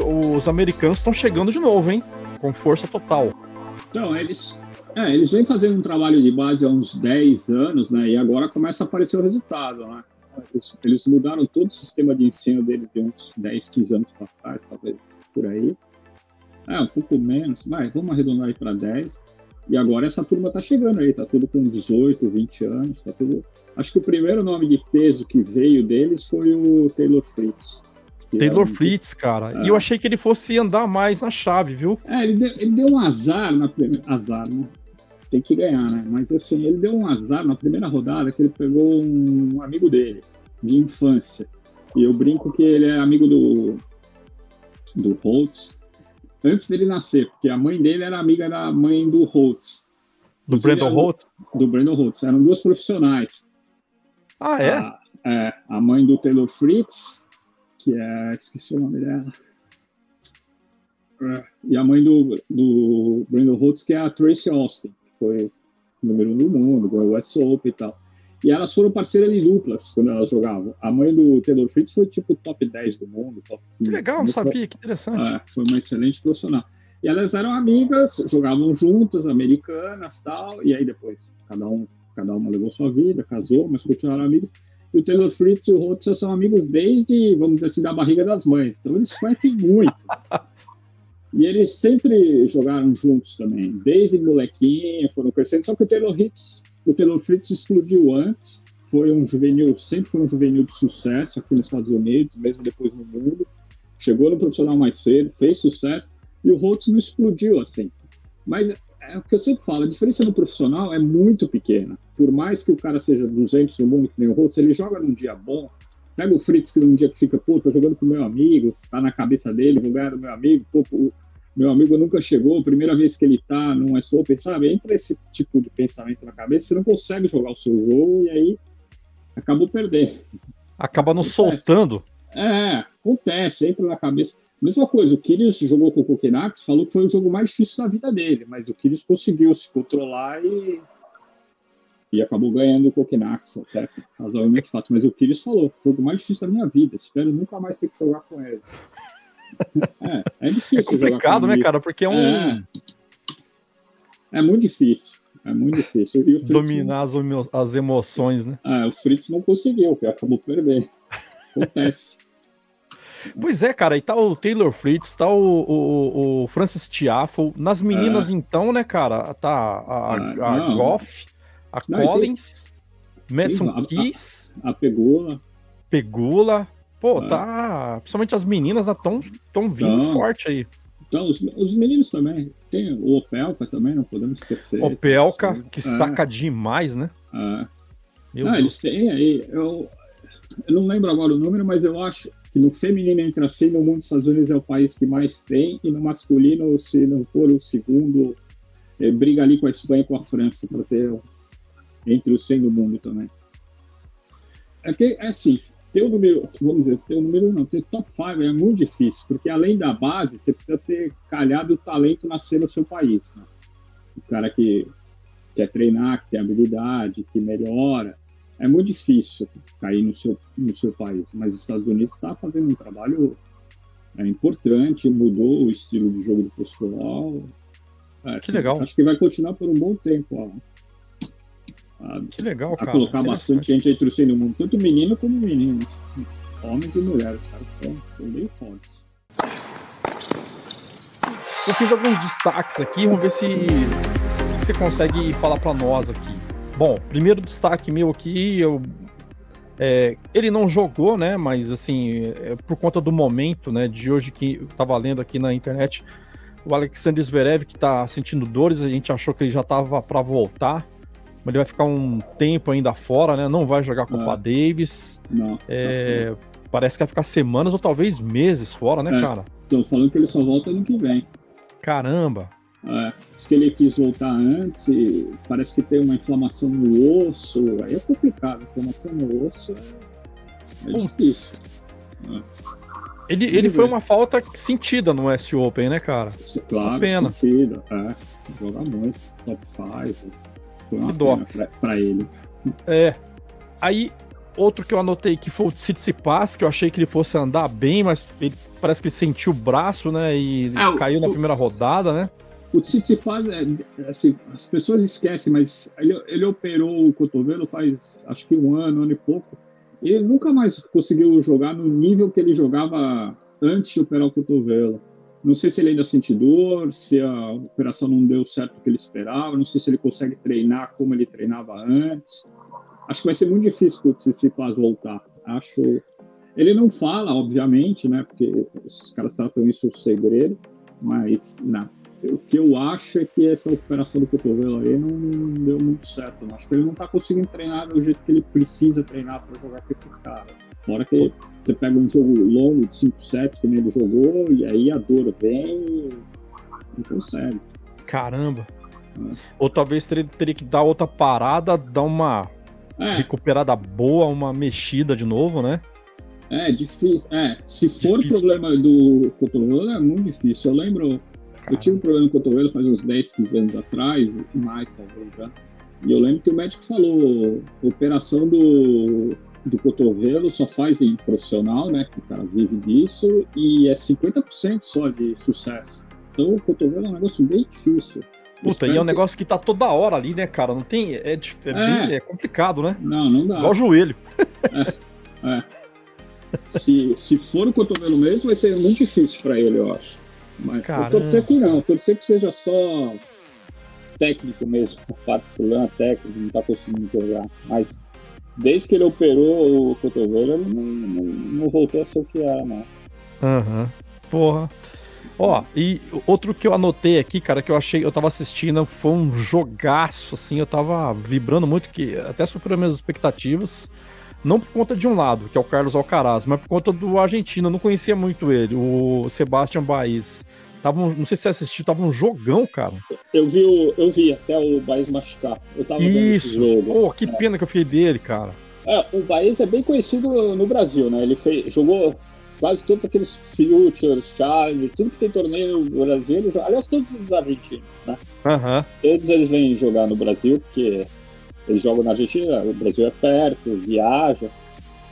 os americanos estão chegando de novo, hein? Com força total. Então, eles, é, eles vêm fazendo um trabalho de base há uns 10 anos, né? E agora começa a aparecer o resultado, né? Eles, eles mudaram todo o sistema de ensino deles de uns 10, 15 anos para trás, talvez por aí. É, um pouco menos, mas vamos arredondar aí para 10. E agora essa turma tá chegando aí, tá tudo com 18, 20 anos, tá tudo. Acho que o primeiro nome de peso que veio deles foi o Taylor Fritz. Taylor é Fritz, cara. É. E eu achei que ele fosse andar mais na chave, viu? É, ele deu, ele deu um azar na primeira. Azar, né? Tem que ganhar, né? Mas assim, ele deu um azar na primeira rodada que ele pegou um amigo dele, de infância. E eu brinco que ele é amigo do, do Holtz antes dele nascer, porque a mãe dele era amiga da mãe do Holtz. Do Brandon Holtz? Do Brandon Holtz. Eram duas profissionais. Ah, é? A, é, a mãe do Taylor Fritz que é. Esqueci o nome dela. É, e a mãe do, do Brandon Holtz, que é a Tracy Austin, que foi número um do mundo, ganhou o West Open e tal. E elas foram parceiras de duplas quando elas jogavam. A mãe do Taylor Fritz foi tipo top 10 do mundo, top 15. Que legal, não sabia, que interessante. É, foi uma excelente profissional. E elas eram amigas, jogavam juntas, americanas tal, e aí depois cada um cada uma levou sua vida, casou, mas continuaram amigas. E o Taylor Fritz e o Rhodes são amigos desde, vamos dizer assim, da barriga das mães. Então eles se conhecem muito. e eles sempre jogaram juntos também. Desde molequinho, foram crescendo. Só que o Taylor Fritz, o Taylor Fritz explodiu antes. Foi um juvenil, sempre foi um juvenil de sucesso aqui nos Estados Unidos, mesmo depois no mundo. Chegou no profissional mais cedo, fez sucesso. E o Rhodes não explodiu assim. Mas é o que eu sempre falo, a diferença do profissional é muito pequena. Por mais que o cara seja 200 no mundo, que nem o Holtz, ele joga num dia bom. Pega o Fritz, que num dia que fica, pô, tô jogando com meu amigo, tá na cabeça dele, vou ganhar do meu amigo, pô, o meu amigo nunca chegou, primeira vez que ele tá num é Open, sabe? Entra esse tipo de pensamento na cabeça, você não consegue jogar o seu jogo e aí acabou perdendo. Acaba não soltando. É, acontece, entra na cabeça. Mesma coisa, o Kyrgios jogou com o Kokenax, falou que foi o jogo mais difícil da vida dele, mas o Kyrgios conseguiu se controlar e, e acabou ganhando o Kokenax, até razoavelmente fácil. Mas o Kyrgios falou, jogo mais difícil da minha vida, espero nunca mais ter que jogar com ele. É, é difícil é complicado, né, cara? Porque é um... É, é muito difícil. É muito difícil. Dominar não... as, emoções, né? É, o Fritz não conseguiu, acabou perdendo. Acontece. Pois é, cara, e tá o Taylor Fritz, tá o, o, o Francis Tiafoe. Nas meninas, é. então, né, cara, tá a, a, a Goff, a não, Collins, tem... Madison Keys. A, a, Pegula. Pegula. Pô, é. tá. Principalmente as meninas estão né, tão vindo então, forte aí. Então, os, os, meninos também. Tem o Opelka também, não podemos esquecer. Opelka, que é. saca demais, né? É. não, eles têm aí. Eu, eu não lembro agora o número, mas eu acho que no feminino entra assim, no mundo dos Estados Unidos é o país que mais tem, e no masculino, se não for o segundo, é, briga ali com a Espanha e com a França, para ter entre os 100 do mundo também. É que, é assim, ter o número, vamos dizer, ter o número não, ter o top 5 é muito difícil, porque além da base, você precisa ter calhado o talento nascer no seu país. Né? O cara que quer treinar, que tem habilidade, que melhora. É muito difícil cair no seu, no seu país, mas os Estados Unidos está fazendo um trabalho é, importante, mudou o estilo de jogo do pessoal. É, que legal. Acho que vai continuar por um bom tempo. A, que legal, a colocar bastante gente entre o no mundo, tanto menino como meninos, homens e mulheres, caras estão, bem fortes. Eu fiz alguns destaques aqui, vamos ver se, se você consegue falar para nós aqui. Bom, primeiro destaque meu aqui, eu é, ele não jogou, né? Mas assim, é, por conta do momento, né? De hoje que eu tava lendo aqui na internet, o Alexander Zverev que tá sentindo dores, a gente achou que ele já tava para voltar ele vai ficar um tempo ainda fora, né? Não vai jogar Copa é. Davis. Não. É, parece que vai ficar semanas ou talvez meses fora, né, é. cara? Estão falando que ele só volta ano que vem. Caramba! É, diz que ele quis voltar antes, parece que tem uma inflamação no osso, aí é complicado, inflamação no osso é, é difícil. É. Ele, ele foi uma falta sentida no S Open, né, cara? Claro, pena. sentida, é. Joga muito, top 5. Foi uma dó. Pra, pra, ele. É. Aí, outro que eu anotei que foi o Tsitsipas, que eu achei que ele fosse andar bem, mas ele parece que ele sentiu o braço, né? E é, caiu o, na primeira rodada, né? O Tsitsipas, é, assim, as pessoas esquecem, mas ele, ele operou o cotovelo faz acho que um ano, ano e pouco. Ele nunca mais conseguiu jogar no nível que ele jogava antes de operar o cotovelo. Não sei se ele ainda sente dor, se a operação não deu certo o que ele esperava, não sei se ele consegue treinar como ele treinava antes. Acho que vai ser muito difícil para o Tsitsipas voltar. Acho. Ele não fala, obviamente, né? Porque os caras tratam isso segredo, mas não, o que eu acho é que essa operação do cotovelo aí não deu muito certo. Acho que ele não está conseguindo treinar do jeito que ele precisa treinar para jogar com esses caras. Fora que você pega um jogo longo de 5 sets que ele jogou, e aí a dor vem e não consegue. Caramba. É. Ou talvez teria, teria que dar outra parada, dar uma é. recuperada boa, uma mexida de novo, né? É, difícil. É, se for difícil. problema do cotovelo, é muito difícil. Eu lembro eu tive um problema no cotovelo faz uns 10, 15 anos atrás, mais talvez já. E eu lembro que o médico falou: operação do, do cotovelo só faz em profissional, né? Que o cara vive disso, e é 50% só de sucesso. Então o cotovelo é um negócio bem difícil. Puta, e é um negócio que tá toda hora ali, né, cara? Não tem. É, é, é, bem, é complicado, né? Não, não dá. Igual o joelho. É. é. Se, se for o cotovelo mesmo, vai ser muito difícil para ele, eu acho. Mas torcer que não, torcer que seja só técnico mesmo, particular técnico, não tá conseguindo jogar. Mas desde que ele operou o cotovelo, ele não, não, não voltou a ser o que era, não. Aham. Uhum. Porra. Ó, e outro que eu anotei aqui, cara, que eu achei, eu tava assistindo, foi um jogaço, assim, eu tava vibrando muito, que até superou minhas expectativas. Não por conta de um lado, que é o Carlos Alcaraz, mas por conta do argentino. Eu não conhecia muito ele, o Sebastian Baez. Tava um, não sei se você assistiu, tava um jogão, cara. Eu vi, o, eu vi até o Baez machucar. Eu tava Isso. jogo. Pô, que é. pena que eu fiquei dele, cara. É, o Baez é bem conhecido no Brasil, né? Ele fez, jogou quase todos aqueles Futures, Charlie, tudo que tem torneio no Brasil. Ele joga, aliás, todos os argentinos, né? Uhum. Todos eles vêm jogar no Brasil, porque eles jogam na Argentina, o Brasil é perto, viaja.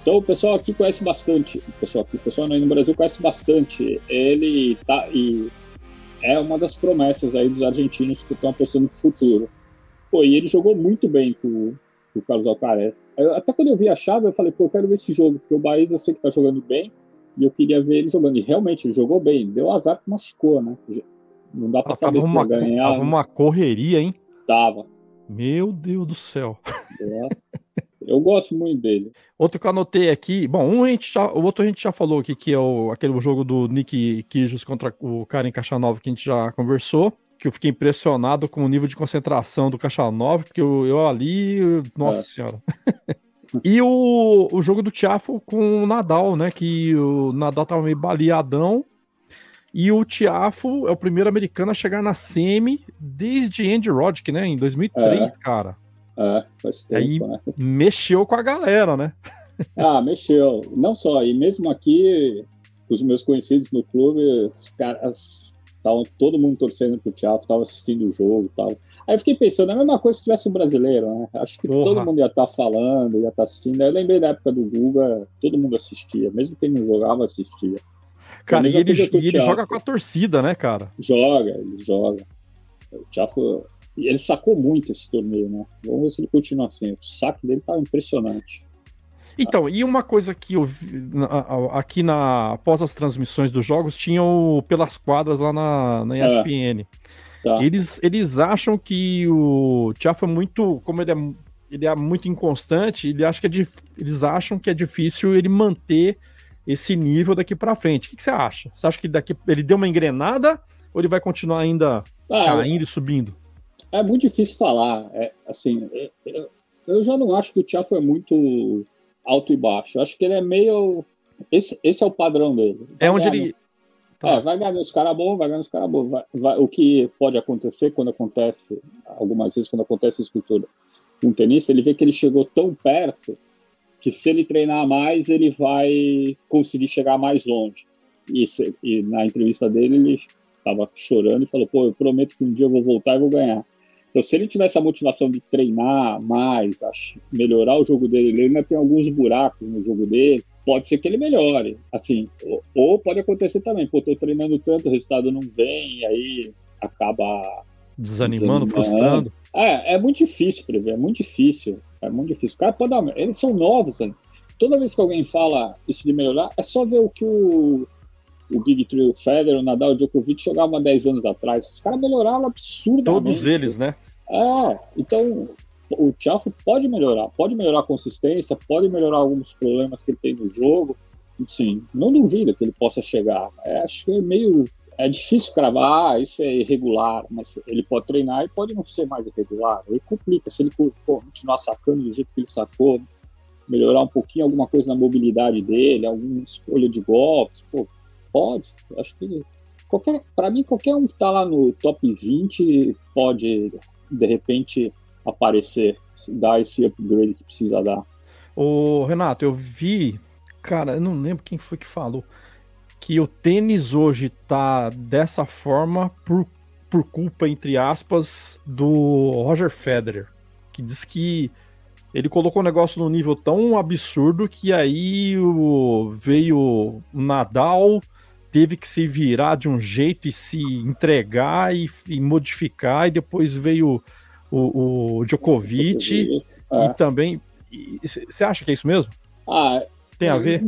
Então o pessoal aqui conhece bastante, o pessoal aqui, o pessoal no Brasil conhece bastante. Ele tá e é uma das promessas aí dos argentinos que estão apostando no futuro. Pô, e ele jogou muito bem com, com o Carlos Alcaraz. até quando eu vi a chave, eu falei, pô, eu quero ver esse jogo, porque o Bahia eu sei que tá jogando bem, e eu queria ver ele jogando. E realmente, ele jogou bem. Deu azar que machucou, né? Não dá pra saber se uma, ganhar. Tava uma correria, hein? Tava. Meu Deus do céu. É. Eu gosto muito dele. Outro que eu anotei aqui, bom, um a gente já, o outro a gente já falou aqui, que é o, aquele jogo do Nick Kijos contra o Karen Cachanova que a gente já conversou, que eu fiquei impressionado com o nível de concentração do Cachanova, porque eu, eu ali, nossa é. senhora. e o, o jogo do Tiafo com o Nadal, né, que o Nadal tava meio baleadão, e o Tiafo é o primeiro americano a chegar na semi desde Andy Roddick, né? Em 2003, é, cara. É, faz tempo, Aí né? mexeu com a galera, né? Ah, mexeu. Não só, e mesmo aqui, os meus conhecidos no clube, os caras estavam todo mundo torcendo pro Thiago, estava assistindo o jogo e tal. Aí eu fiquei pensando, a mesma coisa se tivesse um brasileiro, né? Acho que Porra. todo mundo ia estar tá falando, ia estar tá assistindo. Aí eu lembrei da época do Guga, todo mundo assistia, mesmo quem não jogava, assistia. Cara, e ele, e ele joga com a torcida, né, cara? Joga, ele joga. O Thiago, ele sacou muito esse torneio, né? Vamos ver se ele continua assim. O saque dele tá impressionante. Então, e uma coisa que eu vi aqui na após as transmissões dos jogos tinham pelas quadras lá na, na ESPN. É. Tá. Eles, eles acham que o Thiago é muito, como ele é, ele é muito inconstante, ele acha que é, eles acham que é difícil ele manter esse nível daqui para frente. O que, que, você acha? Você acha que daqui ele deu uma engrenada ou ele vai continuar ainda ah, caindo e subindo? É muito difícil falar. É, assim, é, eu, eu já não acho que o Thiago é muito alto e baixo. Eu acho que ele é meio. Esse, esse é o padrão dele. Vai é onde ele. Tá. É, vai ganhar nos caras bons, vai ganhar nos caras bons. Vai, vai, o que pode acontecer quando acontece, algumas vezes, quando acontece isso com um tenista, ele vê que ele chegou tão perto que se ele treinar mais, ele vai conseguir chegar mais longe. E, se, e na entrevista dele, ele estava chorando e falou: pô, eu prometo que um dia eu vou voltar e vou ganhar. Então, se ele tivesse a motivação de treinar mais, melhorar o jogo dele, ele ainda tem alguns buracos no jogo dele, pode ser que ele melhore. Assim, ou, ou pode acontecer também, pô, tô treinando tanto, o resultado não vem, e aí acaba desanimando, desanimando. frustrando. É, é muito difícil prever, é muito difícil. É muito difícil. O cara pode dar. Eles são novos, né? Toda vez que alguém fala isso de melhorar, é só ver o que o o Big Three, o Federer, o Nadal, o Djokovic jogavam 10 anos atrás. Os caras melhoraram absurdamente. Todos eles, né? É, então o Tiafo pode melhorar, pode melhorar a consistência, pode melhorar alguns problemas que ele tem no jogo. Sim, não duvido que ele possa chegar. É, acho que é meio. É difícil cravar, isso é irregular, mas ele pode treinar e pode não ser mais irregular. Aí complica, se ele continuar sacando do jeito que ele sacou, melhorar um pouquinho alguma coisa na mobilidade dele, alguma escolha de golpes, pô, Pode. Acho que qualquer, para mim qualquer um que está lá no top 20 pode de repente aparecer, dar esse upgrade que precisa dar. Ô, Renato, eu vi, cara, eu não lembro quem foi que falou que o tênis hoje tá dessa forma por, por culpa, entre aspas, do Roger Federer, que diz que ele colocou o negócio num nível tão absurdo que aí o, veio o Nadal, teve que se virar de um jeito e se entregar e, e modificar, e depois veio o, o Djokovic, é. e também. Você acha que é isso mesmo? Ah, tem a ver?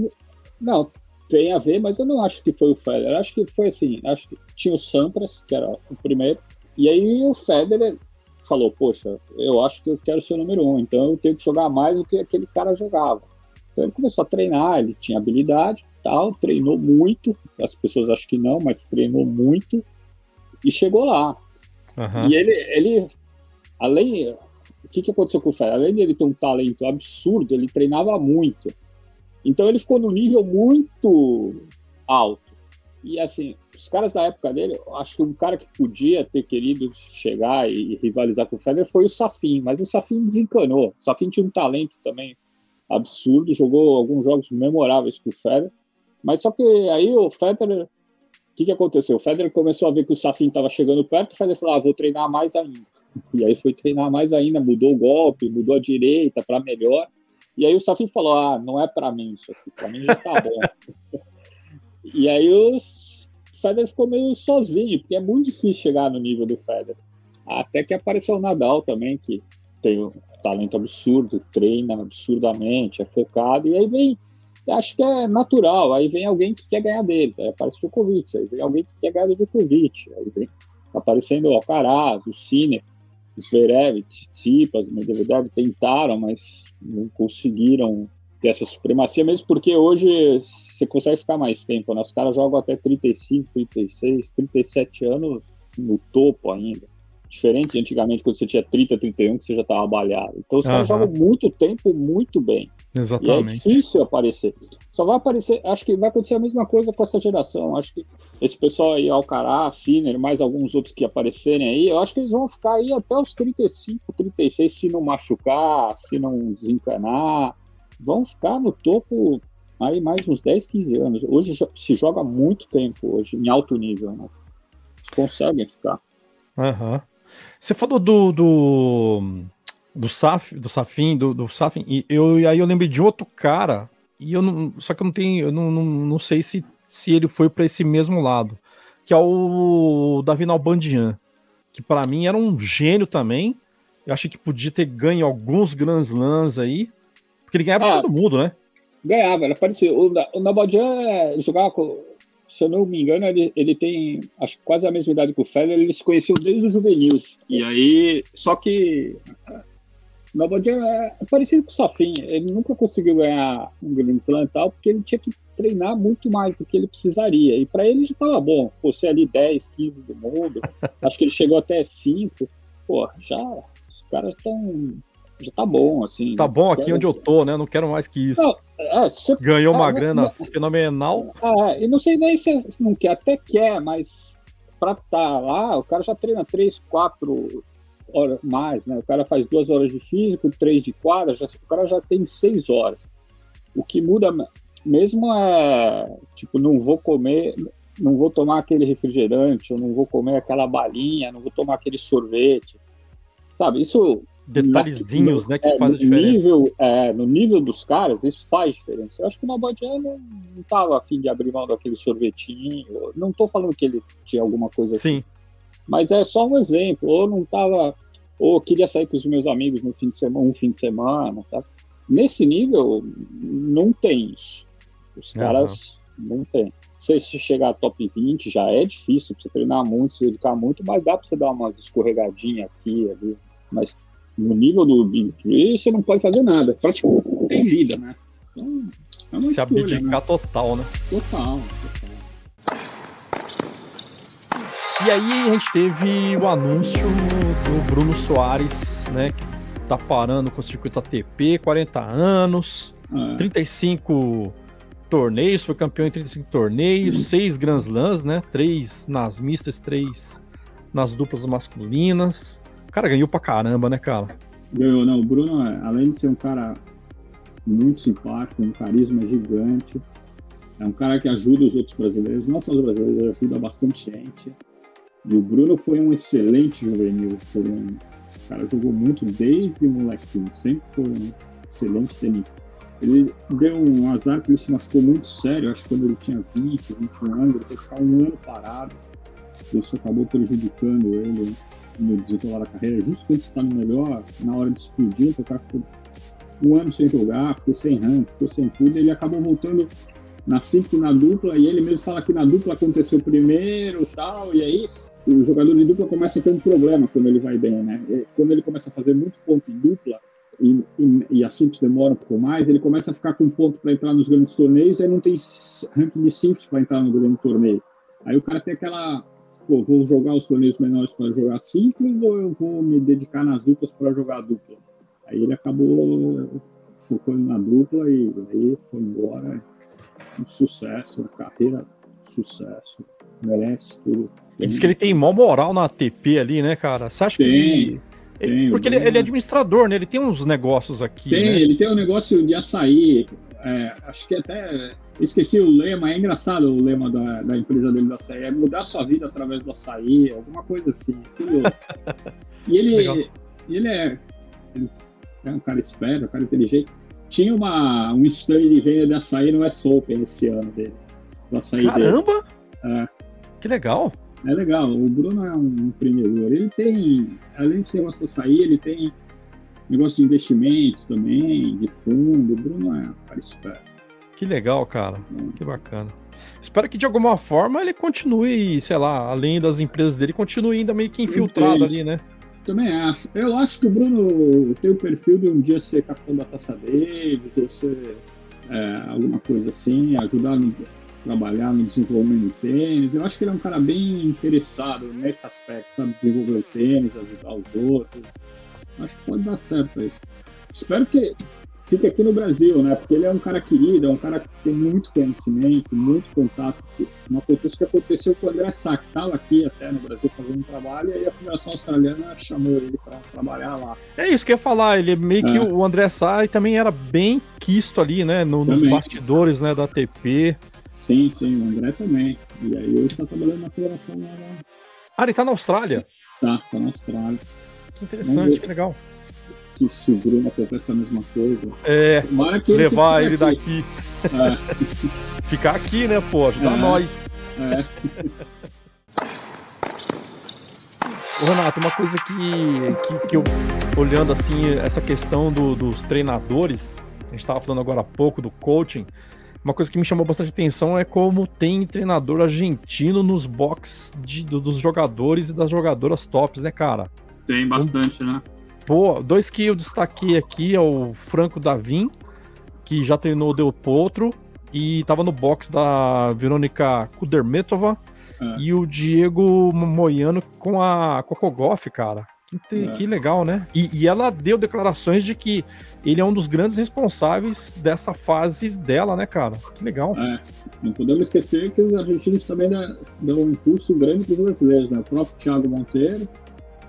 Não, tem a ver, mas eu não acho que foi o Federer. Acho que foi assim, acho que tinha o Sampras, que era o primeiro, e aí o Federer falou, poxa, eu acho que eu quero ser o número um, então eu tenho que jogar mais do que aquele cara jogava. Então ele começou a treinar, ele tinha habilidade, tal, treinou muito, as pessoas acham que não, mas treinou muito e chegou lá. Uhum. E ele, ele, além, o que, que aconteceu com o Federer? Além de ele ter um talento absurdo, ele treinava muito. Então ele ficou no nível muito alto. E assim, os caras da época dele, acho que um cara que podia ter querido chegar e rivalizar com o Federer foi o Safin, mas o Safin desencanou. O Safin tinha um talento também absurdo, jogou alguns jogos memoráveis com o Federer, mas só que aí o Federer, o que, que aconteceu? O Federer começou a ver que o Safin estava chegando perto, o Federer falou, ah, vou treinar mais ainda. E aí foi treinar mais ainda, mudou o golpe, mudou a direita para melhor. E aí o Safin falou, ah, não é para mim isso aqui, para mim já tá bom. e aí o Federer ficou meio sozinho, porque é muito difícil chegar no nível do Federer. Até que apareceu o Nadal também, que tem um talento absurdo, treina absurdamente, é focado, e aí vem acho que é natural. Aí vem alguém que quer ganhar deles, aí aparece o Djokovic, aí vem alguém que quer ganhar do Djokovic, aí vem aparecendo o Alcaraz, o Sinner, o Zverev, Tsitsipas, o Medvedev tentaram, mas não conseguiram ter essa supremacia, mesmo porque hoje você consegue ficar mais tempo, né? Os caras jogam até 35, 36, 37 anos no topo ainda. Diferente de antigamente, quando você tinha 30, 31, que você já estava balhado. Então os uhum. caras jogam muito tempo, muito bem. Exatamente. E é difícil aparecer. Só vai aparecer, acho que vai acontecer a mesma coisa com essa geração. Acho que esse pessoal aí, Alcaraz, Sinner, mais alguns outros que aparecerem aí, eu acho que eles vão ficar aí até os 35, 36, se não machucar, se não desencanar. vão ficar no topo aí mais uns 10, 15 anos. Hoje se joga muito tempo, hoje, em alto nível, né? conseguem ficar. Uhum. Você falou do, do, do Saf, do Safin, do, do Safin, e eu, e aí eu lembrei de outro cara, e eu não, só que eu não tenho, eu não, não, não sei se, se ele foi para esse mesmo lado, que é o Davi Nalbandian, que para mim era um gênio também. Eu achei que podia ter ganho alguns Grand Slams aí, porque ele ganhava ah, de todo mundo, né? Ganhava, era parecido. O, o Nalbandian jogava com, se eu não me engano, ele, ele tem acho quase a mesma idade que o Federer, eles se conheciam desde o juvenil. E aí, só que Nobody é parecido com o Safin, ele nunca conseguiu ganhar um Grand Slam e tal, porque ele tinha que treinar muito mais do que ele precisaria. E para ele já estava bom, você ali 10, 15 do mundo, acho que ele chegou até 5. Pô, já os caras estão já tá bom, assim. Tá bom aqui quero... onde eu tô, né? Não quero mais que isso. Não, é, você... Ganhou uma é, grana não, fenomenal. É, e não sei nem se não quer, até quer, mas pra estar tá lá, o cara já treina 3, 4 horas mais, né? O cara faz duas horas de físico, três de quadra, já, o cara já tem seis horas. O que muda mesmo é, tipo, não vou comer, não vou tomar aquele refrigerante, eu não vou comer aquela balinha, não vou tomar aquele sorvete. Sabe, isso detalhezinhos, né, que é, faz a diferença. Nível, é, no nível dos caras, isso faz diferença. Eu acho que o Nabadian não, não tava afim de abrir mão daquele sorvetinho. Não tô falando que ele tinha alguma coisa Sim. assim. Mas é só um exemplo. Ou não tava. Ou queria sair com os meus amigos no fim de semana, um fim de semana, sabe? Nesse nível, não tem isso. Os caras uhum. não tem. Se você chegar a top 20 já é difícil, pra você treinar muito, se dedicar muito, mas dá pra você dar umas escorregadinhas aqui, ali. Mas no nível do Big Three, você não pode fazer nada. Praticamente não tem vida, né? Então, é uma Se escolha, abdicar né? total, né? Total, total. E aí a gente teve o anúncio do Bruno Soares, né? Que tá parando com o circuito ATP, 40 anos, é. 35 torneios, foi campeão em 35 torneios, uhum. 6 Grand Slams, né? 3 nas mistas, 3 nas duplas masculinas. Cara ganhou pra caramba, né, cara? Ganhou, não. O Bruno, além de ser um cara muito simpático, um carisma gigante, é um cara que ajuda os outros brasileiros, não só os brasileiros, ele ajuda bastante gente. E o Bruno foi um excelente juvenil. Foi um, o cara jogou muito desde molequinho, sempre foi um excelente tenista. Ele deu um azar que ele se machucou muito sério, acho que quando ele tinha 20, 21 anos, ele foi ficar um ano parado. Isso acabou prejudicando ele no desenrolar da carreira, justo quando está no melhor, na hora de explodir, o cara ficou um ano sem jogar, ficou sem rank, ficou sem tudo, ele acabou voltando na simples na dupla, e ele mesmo fala que na dupla aconteceu primeiro tal, e aí o jogador de dupla começa a ter um problema quando ele vai bem, né? Quando ele começa a fazer muito ponto em dupla, e, e, e a simples demora um pouco mais, ele começa a ficar com ponto para entrar nos grandes torneios, aí não tem ranking de simples para entrar no grande torneio. Aí o cara tem aquela pô, vou jogar os torneios menores para jogar simples ou eu vou me dedicar nas duplas para jogar dupla? Aí ele acabou focando na dupla e aí foi embora. Um sucesso, carreira, sucesso, merece tudo. Ele diz que ele tem mó moral na ATP ali, né, cara? Você acha tem, que ele. Tem, porque ele, ele, é administrador, né? Ele tem uns negócios aqui. Tem, né? ele tem um negócio de açaí. É, acho que até Esqueci o lema, é engraçado o lema da, da empresa dele do açaí, é mudar sua vida através do açaí, alguma coisa assim, curioso. e ele, ele é, ele é um cara esperto, um cara inteligente. Tinha uma, um stand de venda de açaí no S Open esse ano dele. Do açaí Caramba! Dele. É. Que legal! É legal, o Bruno é um empreendedor. Ele tem, além de ser negócio do açaí, ele tem negócio de investimento também, de fundo. O Bruno é um cara esperto. Que legal, cara. Que bacana. Espero que de alguma forma ele continue, sei lá, além das empresas dele, continue ainda meio que infiltrado ali, né? Também acho. Eu acho que o Bruno tem o perfil de um dia ser capitão da Taça Davis, ou ser é, alguma coisa assim, ajudar a trabalhar no desenvolvimento do tênis. Eu acho que ele é um cara bem interessado nesse aspecto, sabe? Desenvolver o tênis, ajudar os outros. Acho que pode dar certo aí. Espero que fique aqui no Brasil, né? Porque ele é um cara querido, é um cara que tem muito conhecimento, muito contato. Uma coisa que aconteceu com o André Sá, que estava aqui até no Brasil fazendo um trabalho, e aí a Federação Australiana chamou ele para trabalhar lá. É isso que eu ia falar, ele é meio que é. o André Sá também era bem quisto ali, né? No, nos bastidores né, da ATP. Sim, sim, o André também. E aí hoje está trabalhando na Federação. Na... Ah, ele está na Austrália? Tá, tá na Austrália. Que interessante, que legal que se o Bruno acontece a mesma coisa. É, levar ele daqui. É. Ficar aqui, né, pô, ajudar é. nós. É. Renato, uma coisa que, que, que, eu, olhando assim, essa questão do, dos treinadores, a gente estava falando agora há pouco do coaching, uma coisa que me chamou bastante atenção é como tem treinador argentino nos box de, dos jogadores e das jogadoras tops, né, cara? Tem bastante, um, né? Pô, dois que eu destaquei aqui é o Franco Davin, que já treinou o Del Potro e tava no box da Verônica Kudermetova é. e o Diego Moiano com a Kokogoff, cara. Que, é. que legal, né? E, e, ela deu declarações de que ele é um dos grandes responsáveis dessa fase dela, né, cara? Que legal. É. Não podemos esquecer que os argentinos também dão um impulso grande para os brasileiros, né? O próprio Thiago Monteiro,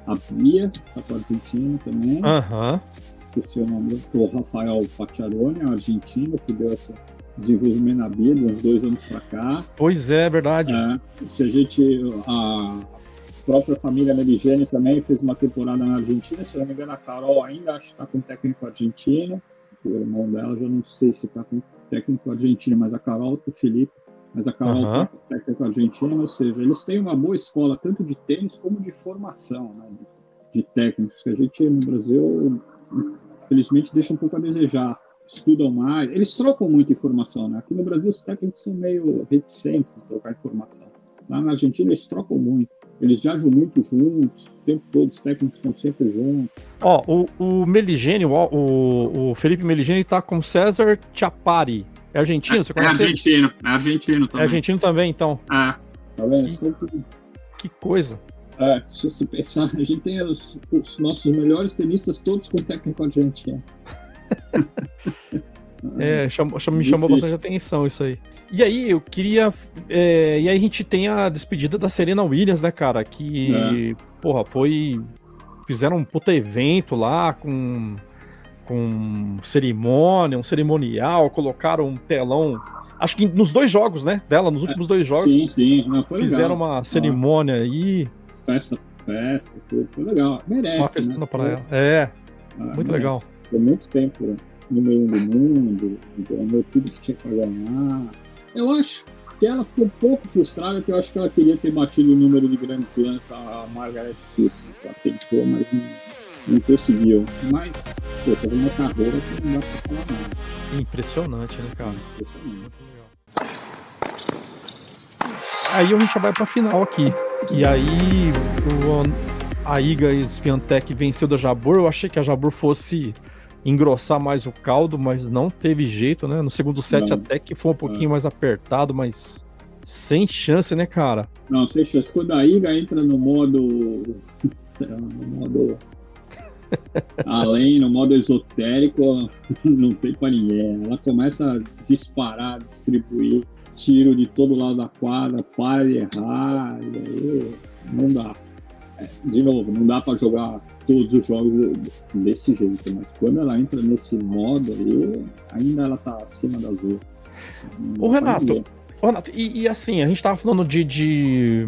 a Bia, tá com a Argentina também. Uhum. Esqueci o nome do Rafael Pacciarone, argentino, que deu esse desenvolvimento na Bia de uns dois anos para cá. Pois é, verdade. É, se a gente. A própria família Meligene também fez uma temporada na Argentina, se não me engano, a Carol ainda acho que está com técnico argentino. O irmão dela, já não sei se está com técnico argentino, mas a Carol, o Felipe, mas a Carol uhum. técnico argentino, ou seja, eles têm uma boa escola tanto de tênis como de formação, né, de, de técnicos, que a gente no Brasil, infelizmente, deixa um pouco a desejar. Estudam mais, eles trocam muita informação, né? Aqui no Brasil os técnicos são meio reticentes de trocar informação. Lá na Argentina eles trocam muito. Eles viajam muito juntos, o tempo todo, os técnicos estão sempre juntos. Ó, o, o Meligeni, o, o, Felipe Meligeni está com César Chapari, é argentino? Você é conhece? É argentino, é argentino também. É argentino também, então. É. Tá vendo? Que, que coisa. É, se você pensar, a gente tem os, os nossos melhores tenistas todos com técnico argentino. é, chamou, me chamou bastante atenção isso aí. E aí, eu queria. É, e aí a gente tem a despedida da Serena Williams, né, cara? Que, é. porra, foi. Fizeram um puta evento lá com com cerimônia, um cerimonial, colocaram um telão. Acho que nos dois jogos, né? Dela, nos últimos dois jogos. Sim, sim. Não, fizeram legal. uma cerimônia ah. aí. Festa, festa, tudo. Foi legal. Merece. Uma festa né? pra ela. É. Ah, muito merece. legal. Foi muito tempo número um do mundo, ganhou tudo que tinha pra ganhar. Eu acho que ela ficou um pouco frustrada, que eu acho que ela queria ter batido o número de grandes slams a Margaret Court. Ela tentou, mas não não conseguiu. Mas, pô, teve uma carreira que não dá pra falar nada. Impressionante, né, cara? Impressionante. Aí a gente já vai pra final aqui. E aí o, a Iga Sviantec venceu da Jabur. Eu achei que a Jabur fosse engrossar mais o caldo, mas não teve jeito, né? No segundo set não. até que foi um pouquinho é. mais apertado, mas sem chance, né, cara? Não, sem chance. Quando a Iga entra no modo. no modo Além, no modo esotérico, não tem pra ninguém. Ela começa a disparar, distribuir tiro de todo lado da quadra, para de errar, e aí não dá. É, de novo, não dá para jogar todos os jogos desse jeito, mas quando ela entra nesse modo aí, ainda ela tá acima das outras. Ô Renato, ô Renato, e, e, assim, a gente tava falando de, de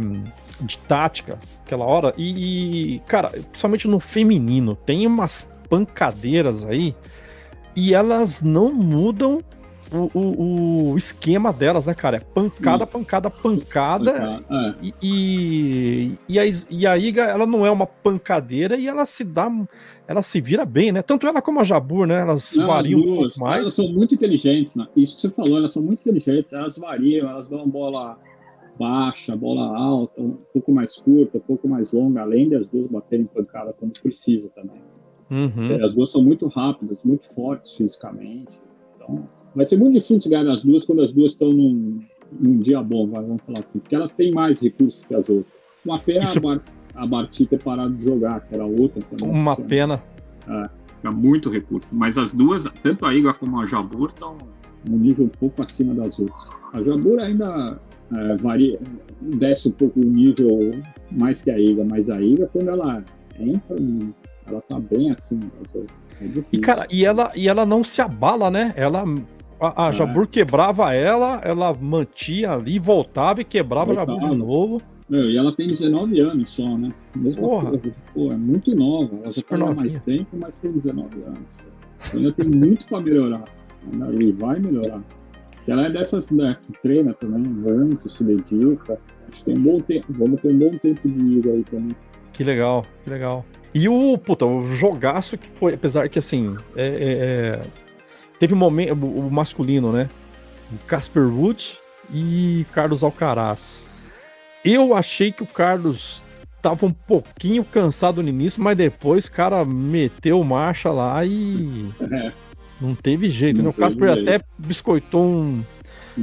de tática aquela hora. E, cara, principalmente no feminino, tem umas pancadeiras aí e elas não mudam o, o, o esquema delas, né, cara? É pancada, pancada, pancada. É. E, e, e, a, e a Iga, ela não é uma pancadeira e ela se dá. Ela se vira bem, né? Tanto ela como a Jabur, né? Elas não, variam um pouco mais. Elas são muito inteligentes, né? Isso que você falou, elas são muito inteligentes, elas variam, elas dão bola baixa, bola alta, um pouco mais curta, um pouco mais longa, além das duas baterem pancada quando precisa também. Uhum. É, as duas são muito rápidas, muito fortes fisicamente. Então, vai ser muito difícil ganhar as duas quando as duas estão num, num dia bom, vamos falar assim, porque elas têm mais recursos que as outras. Uma pena Isso... a, Bar a Barty ter parado de jogar, que era outra também. Uma pena. É. tinha muito recurso. Mas as duas, tanto a Iga como a Jabur, estão um nível um pouco acima das outras. A Jabur ainda é, varia, desce um pouco o nível mais que a Iga, mas a Iga, quando ela entra, ela tá bem outras. É e, cara, e ela, e ela não se abala, né? Ela a, a é. Jabur quebrava ela, ela mantinha ali, voltava e quebrava voltava. a Jabur de novo. Meu, e ela tem 19 anos só, né? Mesmo Porra. Pô, é muito nova. Ela já tá mais tempo, mas tem 19 anos. Então ainda tem muito para melhorar. E vai melhorar. Ela é dessas né, que treina também, muito, se dedica. Acho que tem um bom tempo. Vamos ter um bom tempo de ir aí também. Que legal, que legal. E o, puta, o jogaço que foi, apesar que assim, é, é, é teve um momento, o masculino, né? Casper Wood e Carlos Alcaraz. Eu achei que o Carlos tava um pouquinho cansado no início, mas depois o cara meteu marcha lá e é. Não teve jeito. Não né? O Casper até biscoitou um,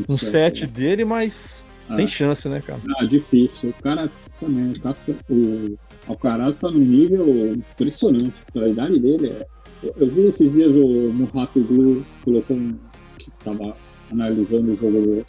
um set dele, mas ah. sem chance, né, cara? Ah, difícil. O cara também, o Casper, o Alcaraz tá num nível impressionante. A idade dele é. Eu vi esses dias o Murrato Blue colocou um que tava analisando o jogo do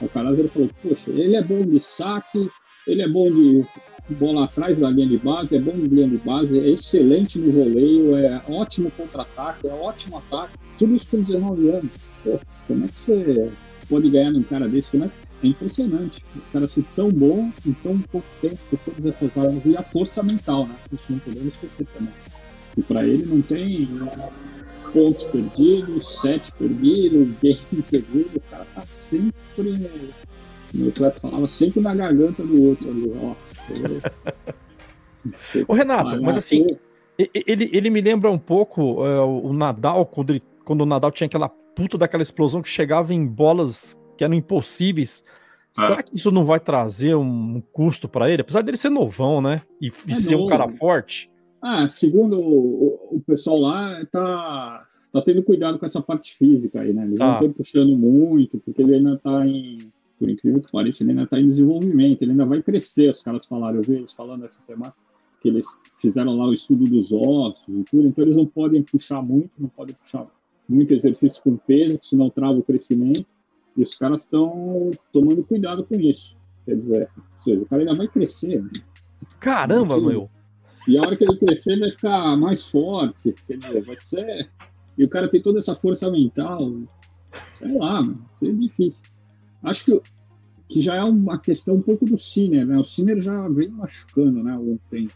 Alcaraz, ele falou, poxa, ele é bom de saque, ele é bom de bola atrás da linha de base, é bom de linha de base, é excelente no voleio, é ótimo contra-ataque, é ótimo ataque, tudo isso com 19 anos. Pô, como é que você pode ganhar num cara desse? Como é, é impressionante. O cara ser tão bom em tão pouco tempo, com todas essas armas, e a força mental, né? Isso não podemos esquecer também. E para ele não tem pontos perdidos, sete perdidos, game perdido, o cara tá sempre. Meu Cleto falava sempre na garganta do outro ali, ó. Você... Ô Renato, mas assim, ele, ele me lembra um pouco uh, o Nadal, quando, ele, quando o Nadal tinha aquela puta daquela explosão que chegava em bolas que eram impossíveis. Ah. Será que isso não vai trazer um custo para ele? Apesar dele ser novão, né? E, e é ser novo. um cara forte. Ah, segundo o, o, pessoal lá, tá, tá tendo cuidado com essa parte física aí, né? Eles ah. não estão puxando muito, porque ele ainda tá em. Por incrível que pareça, ele ainda está em desenvolvimento, ele ainda vai crescer. Os caras falaram, eu vi eles falando essa semana que eles fizeram lá o estudo dos ossos e tudo, então eles não podem puxar muito, não podem puxar muito exercício com peso, senão trava o crescimento. E os caras estão tomando cuidado com isso. Quer dizer, ou seja, o cara ainda vai crescer. Né? Caramba, meu! E a hora que ele crescer, vai ficar mais forte. Quer dizer, vai ser. E o cara tem toda essa força mental. Sei lá, mano, isso é difícil. Acho que, que já é uma questão um pouco do Sinner, né? O Sinner já vem machucando, né? Ontem.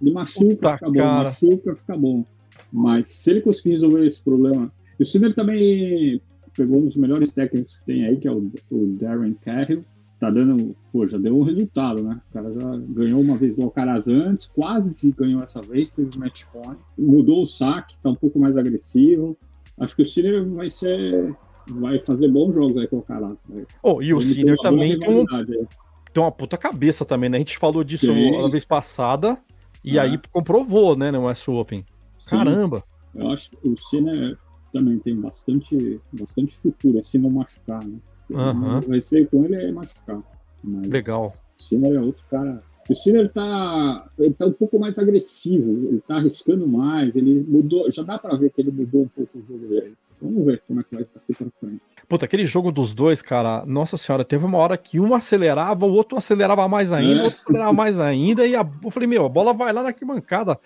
Ele machuca, Puta fica bom, machuca, fica bom. Mas se ele conseguir resolver esse problema. E o Sinner também pegou um dos melhores técnicos que tem aí, que é o, o Darren Carroll tá dando, pô, já deu um resultado, né? O cara já ganhou uma vez do Alcaraz antes, quase se ganhou essa vez, teve match point, mudou o saque, tá um pouco mais agressivo. Acho que o Sinner vai ser, vai fazer bons jogos aí com o Alcaraz. Né? Oh, e o Sinner também tem, um, tem uma puta cabeça também, né? A gente falou disso na vez passada e é. aí comprovou, né, no US Open. Caramba! Sim. Eu acho que o Sinner também tem bastante, bastante futuro, assim não machucar, né? Uhum. Vai ser com ele é machucar. Legal. O Sinner é outro cara. O Sinner tá, ele tá um pouco mais agressivo, ele tá arriscando mais, ele mudou, já dá para ver que ele mudou um pouco o jogo dele. Vamos ver como é que vai daqui pra frente. Puta, aquele jogo dos dois, cara, nossa senhora, teve uma hora que um acelerava, o outro acelerava mais ainda, é. o outro acelerava mais ainda, e a, eu falei, meu, a bola vai lá na arquibancada.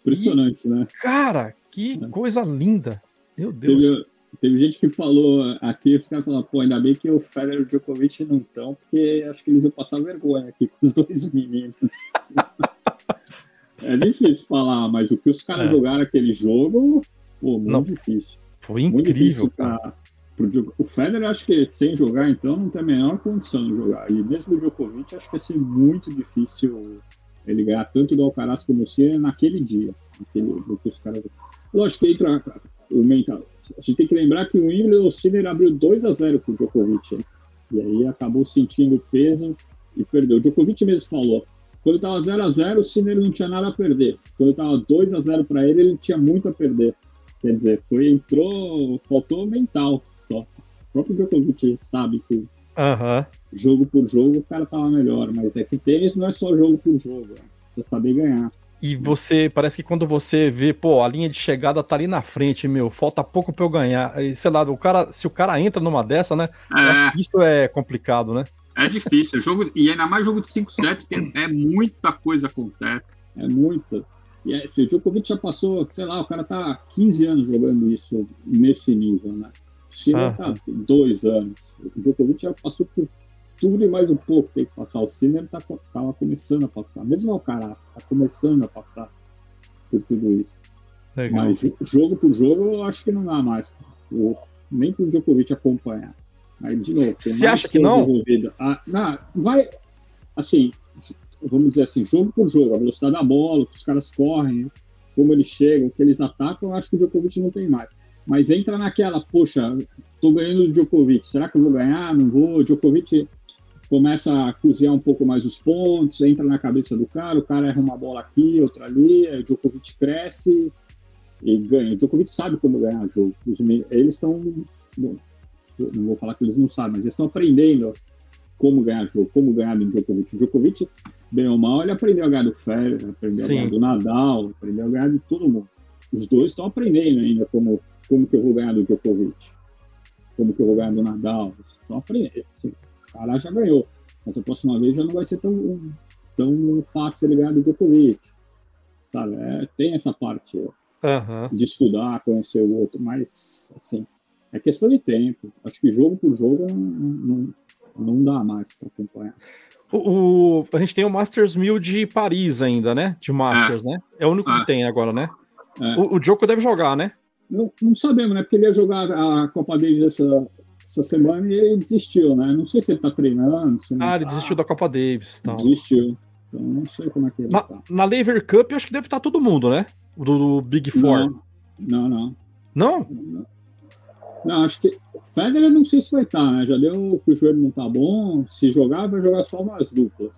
Impressionante, e, né? Cara, que é. coisa linda. Meu Deus. Teve, Teve gente que falou aqui, os caras falaram, pô, ainda bem que o Federer e o Djokovic não estão, porque acho que eles iam passar vergonha aqui com os dois meninos. é difícil falar, mas o que os caras é. jogaram aquele jogo, pô, muito não, difícil. Foi incrível, cara. Pro, o Federer, acho que sem jogar, então, não tem a menor condição de jogar. E mesmo o Djokovic, acho que vai ser muito difícil ele ganhar tanto do Alcaraz como o Cira naquele dia. Naquele, que os caras... Lógico que entra o mental. A gente tem que lembrar que o Wimbledon, o Sinner abriu 2 a 0 para o Djokovic. Né? E aí acabou sentindo o peso e perdeu. O Djokovic mesmo falou, quando estava 0 a 0 o Sinner não tinha nada a perder. Quando estava 2 a 0 para ele, ele tinha muito a perder. Quer dizer, foi, entrou, faltou mental só. O próprio Djokovic sabe que uhum. jogo por jogo o cara tava melhor, mas é que tênis não é só jogo por jogo, é saber ganhar. E você, parece que quando você vê, pô, a linha de chegada tá ali na frente, meu, falta pouco pra eu ganhar. E, sei lá, o cara, se o cara entra numa dessa, né? É. Eu acho que isso é complicado, né? É difícil. jogo, e ainda mais jogo de 5 sets, que é muita coisa acontece. É muita. E é, se o Djokovic já passou, sei lá, o cara tá 15 anos jogando isso nesse nível, né? O Sinner ah. tá dois anos. O Djokovic já passou por tudo e mais um pouco tem que passar. O Sinner tá, tava começando a passar. Mesmo o Alcaraz tá começando a passar por tudo isso. Legal. Mas jogo por jogo eu acho que não dá mais. O, nem pro Djokovic acompanhar. Aí, de novo, Você acha que não? Ah, não? Vai, assim, vamos dizer assim, jogo por jogo, a velocidade da bola, que os caras correm, como eles chegam, que eles atacam, eu acho que o Djokovic não tem mais. Mas entra naquela, poxa, tô ganhando do Djokovic, será que eu vou ganhar? Não vou. O Djokovic começa a cozinhar um pouco mais os pontos, entra na cabeça do cara, o cara erra uma bola aqui, outra ali, o Djokovic cresce e ganha. O Djokovic sabe como ganhar jogo. Eles estão. Não vou falar que eles não sabem, mas eles estão aprendendo como ganhar jogo, como ganhar do Djokovic. O Djokovic bem ou mal, ele aprendeu a ganhar do Federer, aprendeu Sim. a ganhar do Nadal, aprendeu a ganhar de todo mundo. Os dois estão aprendendo ainda como, como que eu vou ganhar do Djokovic, como que eu vou ganhar do Nadal. Estão aprendendo. Assim, o cara já ganhou, mas a próxima vez já não vai ser tão, tão fácil ele ganhar do Djokovic. Sabe? É, tem essa parte uhum. de estudar, conhecer o outro, mas assim, é questão de tempo. Acho que jogo por jogo não, não, não dá mais para acompanhar. O, o, a gente tem o Masters 1000 de Paris ainda, né? De Masters, é. né? É o único é. que tem agora, né? É. O, o deve jogar, né? Não, não, sabemos, né? Porque ele ia jogar a Copa Davis essa, essa semana e ele desistiu, né? Não sei se ele tá treinando. ah, ele tá... desistiu da Copa Davis. Então. Desistiu. Então não sei como é que ele na, tá. Na Lever Cup, eu acho que deve estar todo mundo, né? Do, do Big Four. Não, não. Não? não? não. Acho que Federer não sei se vai estar, né? Já deu que o joelho não tá bom. Se jogar, vai jogar só umas duplas.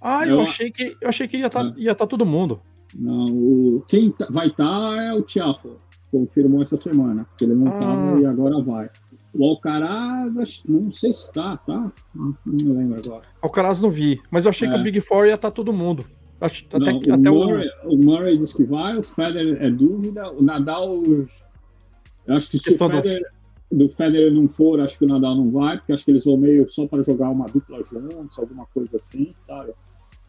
Ah, eu, eu achei que eu achei que ia estar tá, é. ia tá todo mundo. Não, o, quem tá, vai estar tá é o Tiafo, confirmou essa semana, porque ele não estava ah. e agora vai. O Alcaraz, não sei se está, tá? Não, não lembro agora. Alcaraz não vi, mas eu achei é. que o Big Four ia estar tá todo mundo. Acho, não, até, o, até Murray, o... o Murray diz que vai, o Federer é dúvida, o Nadal eu acho que se o Federer, do... Federer não for, acho que o Nadal não vai, porque acho que eles vão meio só para jogar uma dupla juntos, alguma coisa assim, sabe?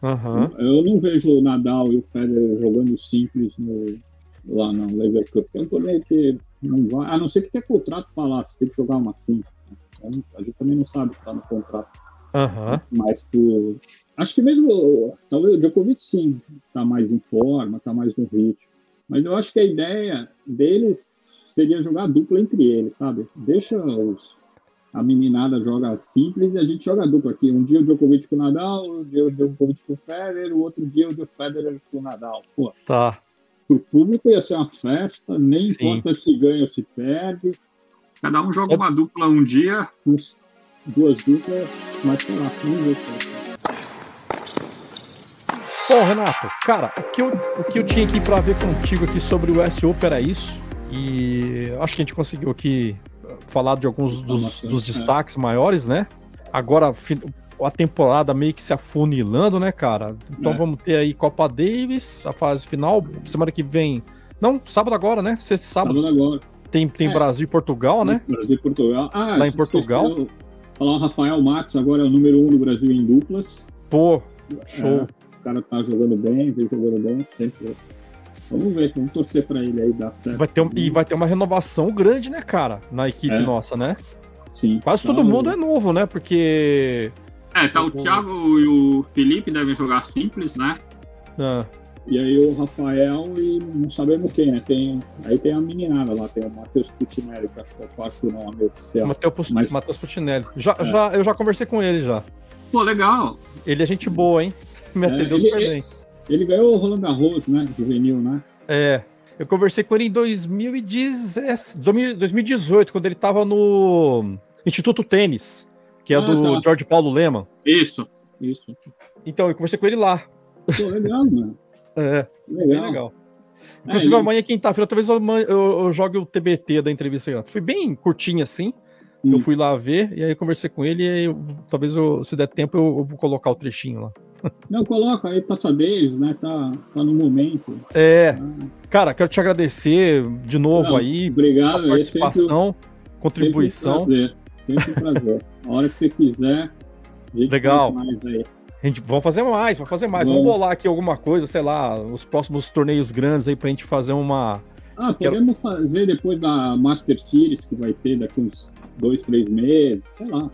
Uhum. Eu não vejo o Nadal e o Federer jogando simples no, lá no Lever Cup. É um torneio que não vai, a não ser que tenha contrato falar, você tem que jogar uma simples. Né? Então, a gente também não sabe o que está no contrato. Uhum. Mas por, acho que mesmo, talvez o Djokovic sim, está mais em forma, está mais no ritmo. Mas eu acho que a ideia deles seria jogar dupla entre eles, sabe? Deixa os, a meninada joga simples e a gente joga dupla aqui. Um dia o Djokovic com o Nadal, um dia o Djokovic com o Federer, o outro dia o Federer com o Nadal. Pô, tá. Pro público ia ser uma festa, nem Sim. importa se ganha ou se perde. Cada um joga é... uma dupla um dia, duas duplas, mas sei lá, vamos ver. Bom, Renato, cara, o que eu, o que eu tinha aqui para ver contigo aqui sobre o S Open era isso. E acho que a gente conseguiu aqui falar de alguns dos, dos é. destaques maiores, né? Agora a temporada meio que se afunilando, né, cara? Então é. vamos ter aí Copa Davis, a fase final, semana que vem. Não, sábado agora, né? Sexta sábado. Sábado agora. Tem, tem é. Brasil e Portugal, né? Brasil e Portugal. Ah, Lá em Portugal. Falar o Rafael Matos agora é o número um do Brasil em duplas. Pô, show. É, o cara tá jogando bem, vem jogando bem, sempre Vamos ver, vamos torcer para ele aí dar certo. Vai ter um, e vai ter uma renovação grande, né, cara, na equipe é. nossa, né? Sim. Quase tá todo mundo é novo, né? Porque. É, tá o Thiago e o Felipe devem jogar simples, né? Ah. E aí o Rafael e não sabemos quem, né? Tem, aí tem a meninada lá, tem o Matheus Putinelli, que acho que é o quarto nome oficial. Mateus, Mas... Matheus Putinelli. Já, é. já, eu já conversei com ele já. Pô, legal. Ele é gente boa, hein? Me atendeu é, super bem. Ele ganhou o Roland Garros, né? Juvenil, né? É. Eu conversei com ele em 2018, quando ele estava no Instituto Tênis, que é ah, do tá. George Paulo Lema. Isso, isso. Então, eu conversei com ele lá. Pô, legal, mano. É, legal. bem legal. É, Inclusive, é, amanhã, quinta-feira, talvez eu, eu, eu, jogue o TBT da entrevista. Foi bem curtinho assim. Hum. Eu fui lá ver, e aí conversei com ele, e aí, talvez, eu, se der tempo, eu, eu, vou colocar o trechinho lá. Não, coloca aí passadeiros, né? Tá, tá no momento. É. Cara, quero te agradecer de novo Não, aí. Obrigado. A participação, sempre, contribuição. Sempre um prazer. Sempre um prazer. a hora que você quiser, a gente Legal. mais aí. A gente, vamos fazer mais, vamos fazer mais. Vamos bolar aqui alguma coisa, sei lá, os próximos torneios grandes aí pra gente fazer uma. Ah, podemos Quero... fazer depois da Master Series, que vai ter daqui uns dois, três meses, sei lá.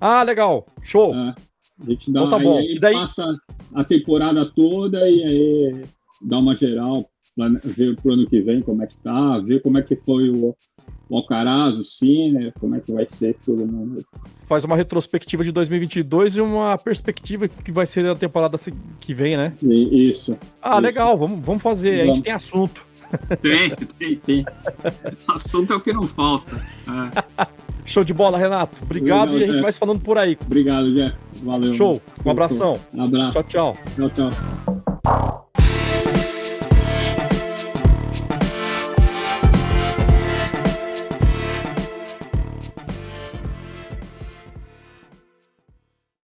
Ah, legal. Show. É, a gente dá, então tá bom. Aí daí... passa a temporada toda e aí dá uma geral, ver pro ano que vem como é que tá, ver como é que foi o, o Alcaraz, o Sinner, como é que vai ser todo mundo. Faz uma retrospectiva de 2022 e uma perspectiva que vai ser a temporada que vem, né? Isso. Ah, isso. legal, vamos, vamos fazer. Vamos. A gente tem assunto. Tem, tem sim. assunto é o que não falta. É. Show de bola, Renato. Obrigado Legal, e a gente Jeff. vai se falando por aí. Obrigado, Jeff. Valeu. Show. Um abração. Um abraço. Tchau, tchau. Tchau, tchau.